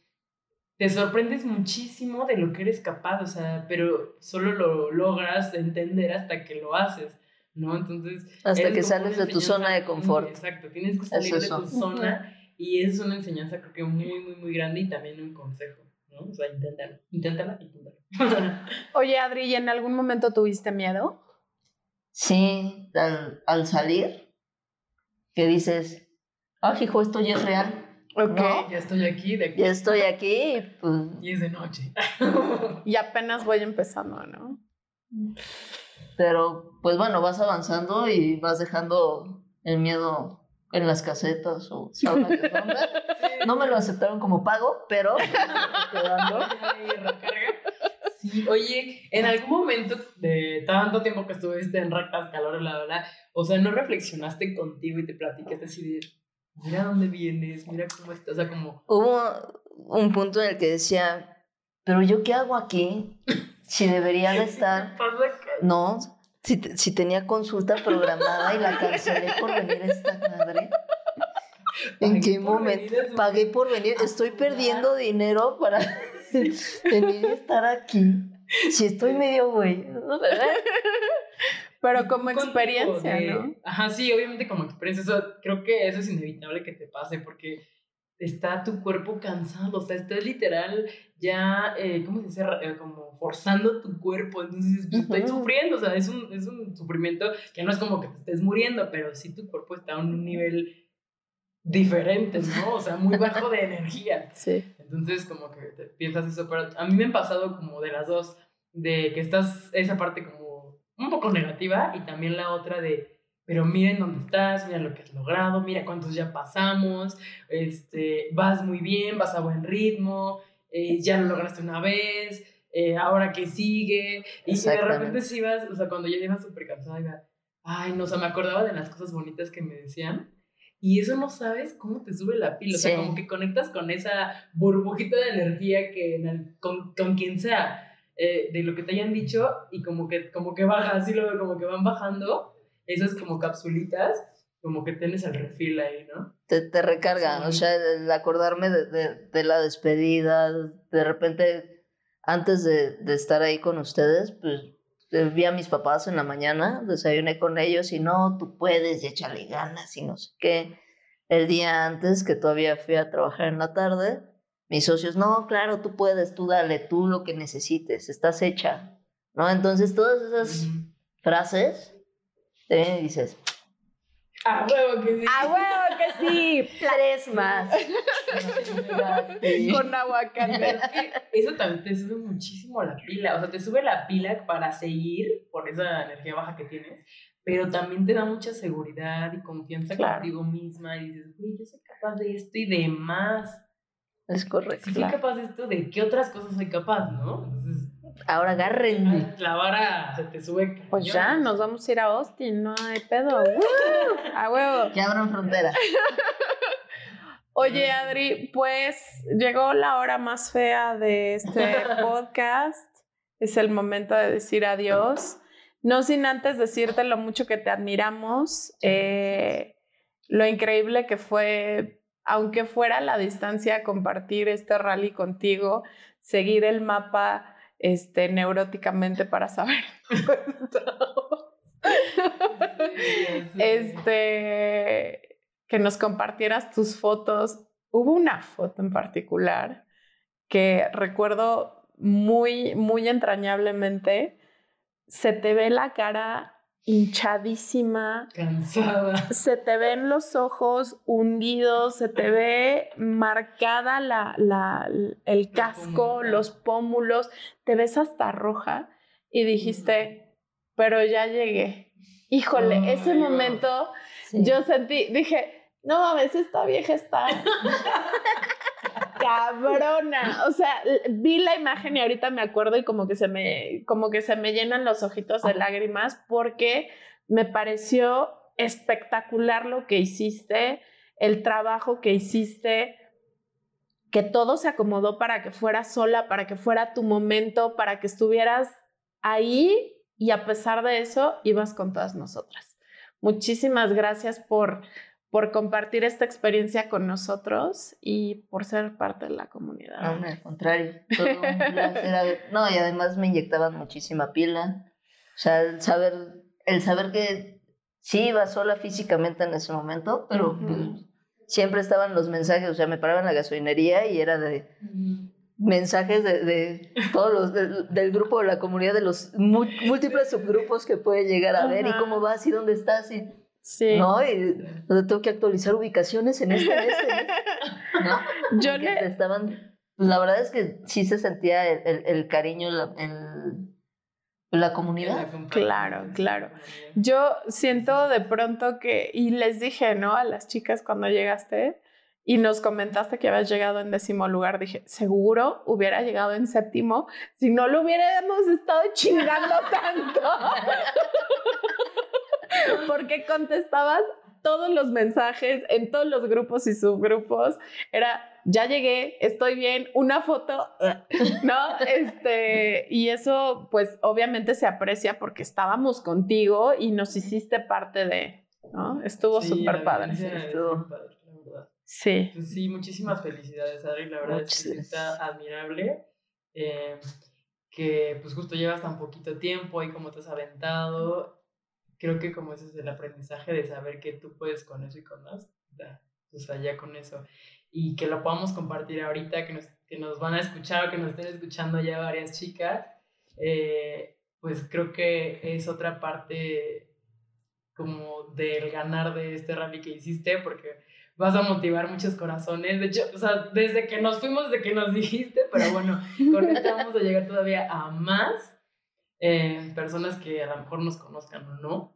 Speaker 1: te sorprendes muchísimo de lo que eres capaz, o sea, pero solo lo logras entender hasta que lo haces. ¿no? Entonces...
Speaker 3: Hasta que sales de tu zona de confort.
Speaker 1: Exacto, tienes que salir de tu zona y es una enseñanza creo que muy, muy, muy grande y también un consejo. ¿No? O sea, inténtalo, inténtalo,
Speaker 2: Oye, Adri, ¿y en algún momento tuviste miedo?
Speaker 3: Sí, al, al salir, que dices, ah, hijo, esto ya es real.
Speaker 1: Ok, ya estoy aquí, de aquí.
Speaker 3: Ya estoy aquí, pues...
Speaker 1: Y es de noche.
Speaker 2: y apenas voy empezando, ¿no?
Speaker 3: Pero, pues bueno, vas avanzando y vas dejando el miedo en las casetas o No me lo aceptaron como pago, pero
Speaker 1: Sí, oye, en algún momento de tanto tiempo que estuviste en rectas, calor, la bla, o sea, ¿no reflexionaste contigo y te platicaste así de, mira dónde vienes, mira cómo estás, o sea, como...
Speaker 3: Hubo un punto en el que decía, pero yo qué hago aquí si debería de estar... No, si, si tenía consulta programada y la cancelé por venir a esta madre. ¿En qué momento? Pagué por venir. Estoy perdiendo dinero para venir a estar aquí. Si estoy medio güey.
Speaker 2: Pero como experiencia, ¿no?
Speaker 1: Ajá, sí, obviamente como experiencia. Eso, creo que eso es inevitable que te pase porque está tu cuerpo cansado, o sea, estás literal ya, eh, ¿cómo se dice? Eh, como forzando tu cuerpo, entonces pues, estoy sufriendo, o sea, es un, es un sufrimiento que no es como que te estés muriendo, pero sí tu cuerpo está a un nivel diferente, ¿no? O sea, muy bajo de energía.
Speaker 2: Sí.
Speaker 1: Entonces, como que te piensas eso, pero a mí me han pasado como de las dos, de que estás esa parte como un poco negativa y también la otra de pero miren dónde estás, mira lo que has logrado, mira cuántos ya pasamos, este, vas muy bien, vas a buen ritmo, eh, ya lo lograste una vez, eh, ahora que sigue, y de repente si vas, o sea, cuando ya iba súper cansada, iba, ay, no, o sea, me acordaba de las cosas bonitas que me decían, y eso no sabes cómo te sube la pila, o sea, como que conectas con esa burbujita de energía que con, con quien sea, eh, de lo que te hayan dicho, y como que, como que baja, así lo como que van bajando, esas como capsulitas, como que tienes el refil ahí, ¿no?
Speaker 3: Te, te recarga, o sea, el acordarme de, de, de, la despedida, de repente, antes de, de estar ahí con ustedes, pues vi a mis papás en la mañana, desayuné con ellos y no, tú puedes y échale ganas y no sé qué. El día antes, que todavía fui a trabajar en la tarde, mis socios, no, claro, tú puedes, tú dale, tú lo que necesites, estás hecha, ¿no? Entonces, todas esas frases, te dices,
Speaker 1: a huevo que sí.
Speaker 2: A huevo que sí.
Speaker 3: Tres más.
Speaker 2: Con aguacate.
Speaker 1: Eso también te sube muchísimo la pila. O sea, te sube la pila para seguir por esa energía baja que tienes, pero también te da mucha seguridad y confianza contigo misma. Y dices, uy, yo soy capaz de esto y de más.
Speaker 3: Es correcto.
Speaker 1: Si soy capaz de esto, ¿de qué otras cosas soy capaz, no?
Speaker 3: Ahora agárrenme.
Speaker 1: La vara se te sube.
Speaker 2: Pues ya, nos vamos a ir a Austin, no hay pedo. a huevo.
Speaker 3: Que abran frontera.
Speaker 2: Oye, Adri, pues llegó la hora más fea de este podcast. Es el momento de decir adiós. No sin antes decirte lo mucho que te admiramos, eh, lo increíble que fue, aunque fuera la distancia, compartir este rally contigo, seguir el mapa este, neuróticamente para saber. este, que nos compartieras tus fotos. Hubo una foto en particular que recuerdo muy, muy entrañablemente. Se te ve la cara hinchadísima.
Speaker 1: Cansada.
Speaker 2: Se te ven los ojos hundidos, se te ve marcada la, la, el casco, los pómulos, te ves hasta roja y dijiste, pero ya llegué. Híjole, ese momento yo sentí, dije, no mames, esta vieja está cabrona. O sea, vi la imagen y ahorita me acuerdo y como que se me, como que se me llenan los ojitos de lágrimas porque me pareció espectacular lo que hiciste, el trabajo que hiciste, que todo se acomodó para que fuera sola, para que fuera tu momento, para que estuvieras ahí y a pesar de eso ibas con todas nosotras. Muchísimas gracias por por compartir esta experiencia con nosotros y por ser parte de la comunidad.
Speaker 3: No, al contrario, todo un placer. No, y además me inyectaban muchísima pila. O sea, el saber, el saber que sí iba sola físicamente en ese momento, pero pues, siempre estaban los mensajes, o sea, me paraba en la gasolinería y era de mensajes de, de todos los del grupo de la comunidad, de los múltiples subgrupos que puede llegar a ver y cómo vas y dónde estás y
Speaker 2: Sí.
Speaker 3: ¿No? Y tengo que actualizar ubicaciones en este, en este. ¿No?
Speaker 2: Yo le...
Speaker 3: estaban. Pues, la verdad es que sí se sentía el, el, el cariño, el, la comunidad.
Speaker 2: Claro, claro. Yo siento de pronto que, y les dije, ¿no? A las chicas cuando llegaste y nos comentaste que habías llegado en décimo lugar, dije, seguro hubiera llegado en séptimo si no lo hubiéramos estado chingando tanto. porque contestabas todos los mensajes en todos los grupos y subgrupos. Era, ya llegué, estoy bien, una foto, ¿no? Este, y eso, pues, obviamente se aprecia porque estábamos contigo y nos hiciste parte de, ¿no? Estuvo súper padre.
Speaker 1: Sí, estuvo.
Speaker 2: Sí.
Speaker 1: Pues sí, muchísimas felicidades, Adri. La verdad es que está admirable. Eh, que pues justo llevas tan poquito tiempo y como te has aventado creo que como ese es el aprendizaje de saber que tú puedes con eso y con más, pues allá con eso. Y que lo podamos compartir ahorita, que nos, que nos van a escuchar o que nos estén escuchando ya varias chicas, eh, pues creo que es otra parte como del ganar de este rally que hiciste, porque vas a motivar muchos corazones. De hecho, o sea, desde que nos fuimos, desde que nos dijiste, pero bueno, con esto vamos a llegar todavía a más eh, personas que a lo mejor nos conozcan o no.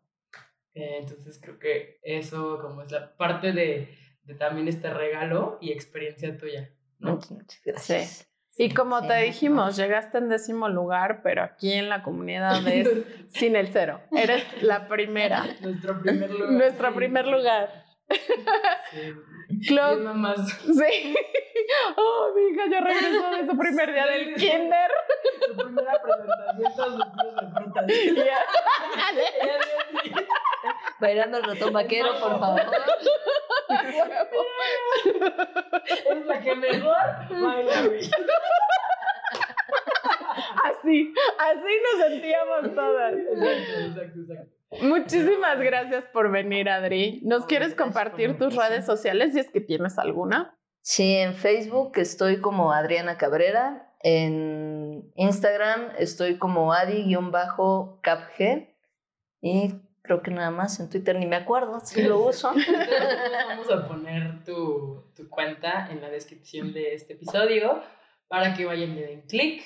Speaker 1: Eh, entonces creo que eso como es la parte de, de también este regalo y experiencia tuya. ¿no?
Speaker 3: Muchas gracias.
Speaker 2: Y como te dijimos, llegaste en décimo lugar, pero aquí en la comunidad es sin el cero. Eres la primera.
Speaker 1: Nuestro primer lugar.
Speaker 2: Nuestro primer lugar.
Speaker 1: Sí. Clock.
Speaker 2: Sí. Oh, mi hija ya regresó de su primer día del kinder.
Speaker 1: Su primera presentación, todos los días de frutas.
Speaker 3: Bailando el ratón vaquero, por favor.
Speaker 1: Es la que mejor baila.
Speaker 2: Así, así nos sentíamos todas.
Speaker 1: Exacto, exacto, exacto.
Speaker 2: Muchísimas gracias por venir, Adri. ¿Nos
Speaker 3: No,
Speaker 2: quieres compartir tus redes sociales si es que tienes alguna?
Speaker 3: Sí, en Facebook estoy como Adriana Cabrera. En Instagram estoy como adi-capg. Y creo que nada más en Twitter ni me acuerdo si lo uso.
Speaker 1: Entonces, vamos a poner tu, tu cuenta en la descripción de este episodio para que vayan y le den clic.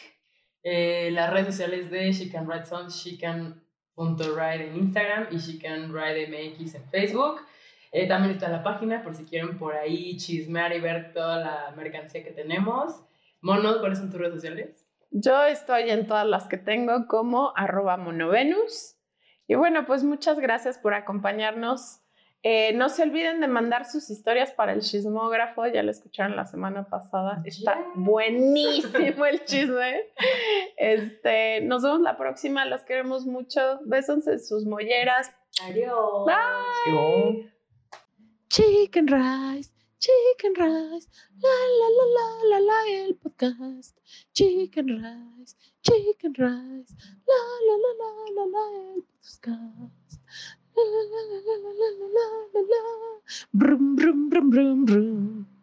Speaker 1: Eh, las redes sociales de She Can Ride son shecan.ride en Instagram y She Can Ride MX en Facebook. Eh, también está la página por si quieren por ahí chismear y ver toda la mercancía que tenemos. Monos, ¿cuáles son tus redes sociales?
Speaker 2: Yo estoy en todas las que tengo como arroba monovenus. Y bueno, pues muchas gracias por acompañarnos. Eh, no se olviden de mandar sus historias para el chismógrafo, ya lo escucharon la semana pasada. Está
Speaker 1: Yeah.
Speaker 2: buenísimo el chisme. Este, nos vemos la próxima, los queremos mucho. Besos en sus molleras.
Speaker 1: Adiós.
Speaker 2: Bye. Chicken rice, Chicken Rice, la la la la la la, el podcast. Chicken Rice, Chicken Rice, la la la la la la, el podcast. La la la la la la la la, la, brum brum brum brum brum.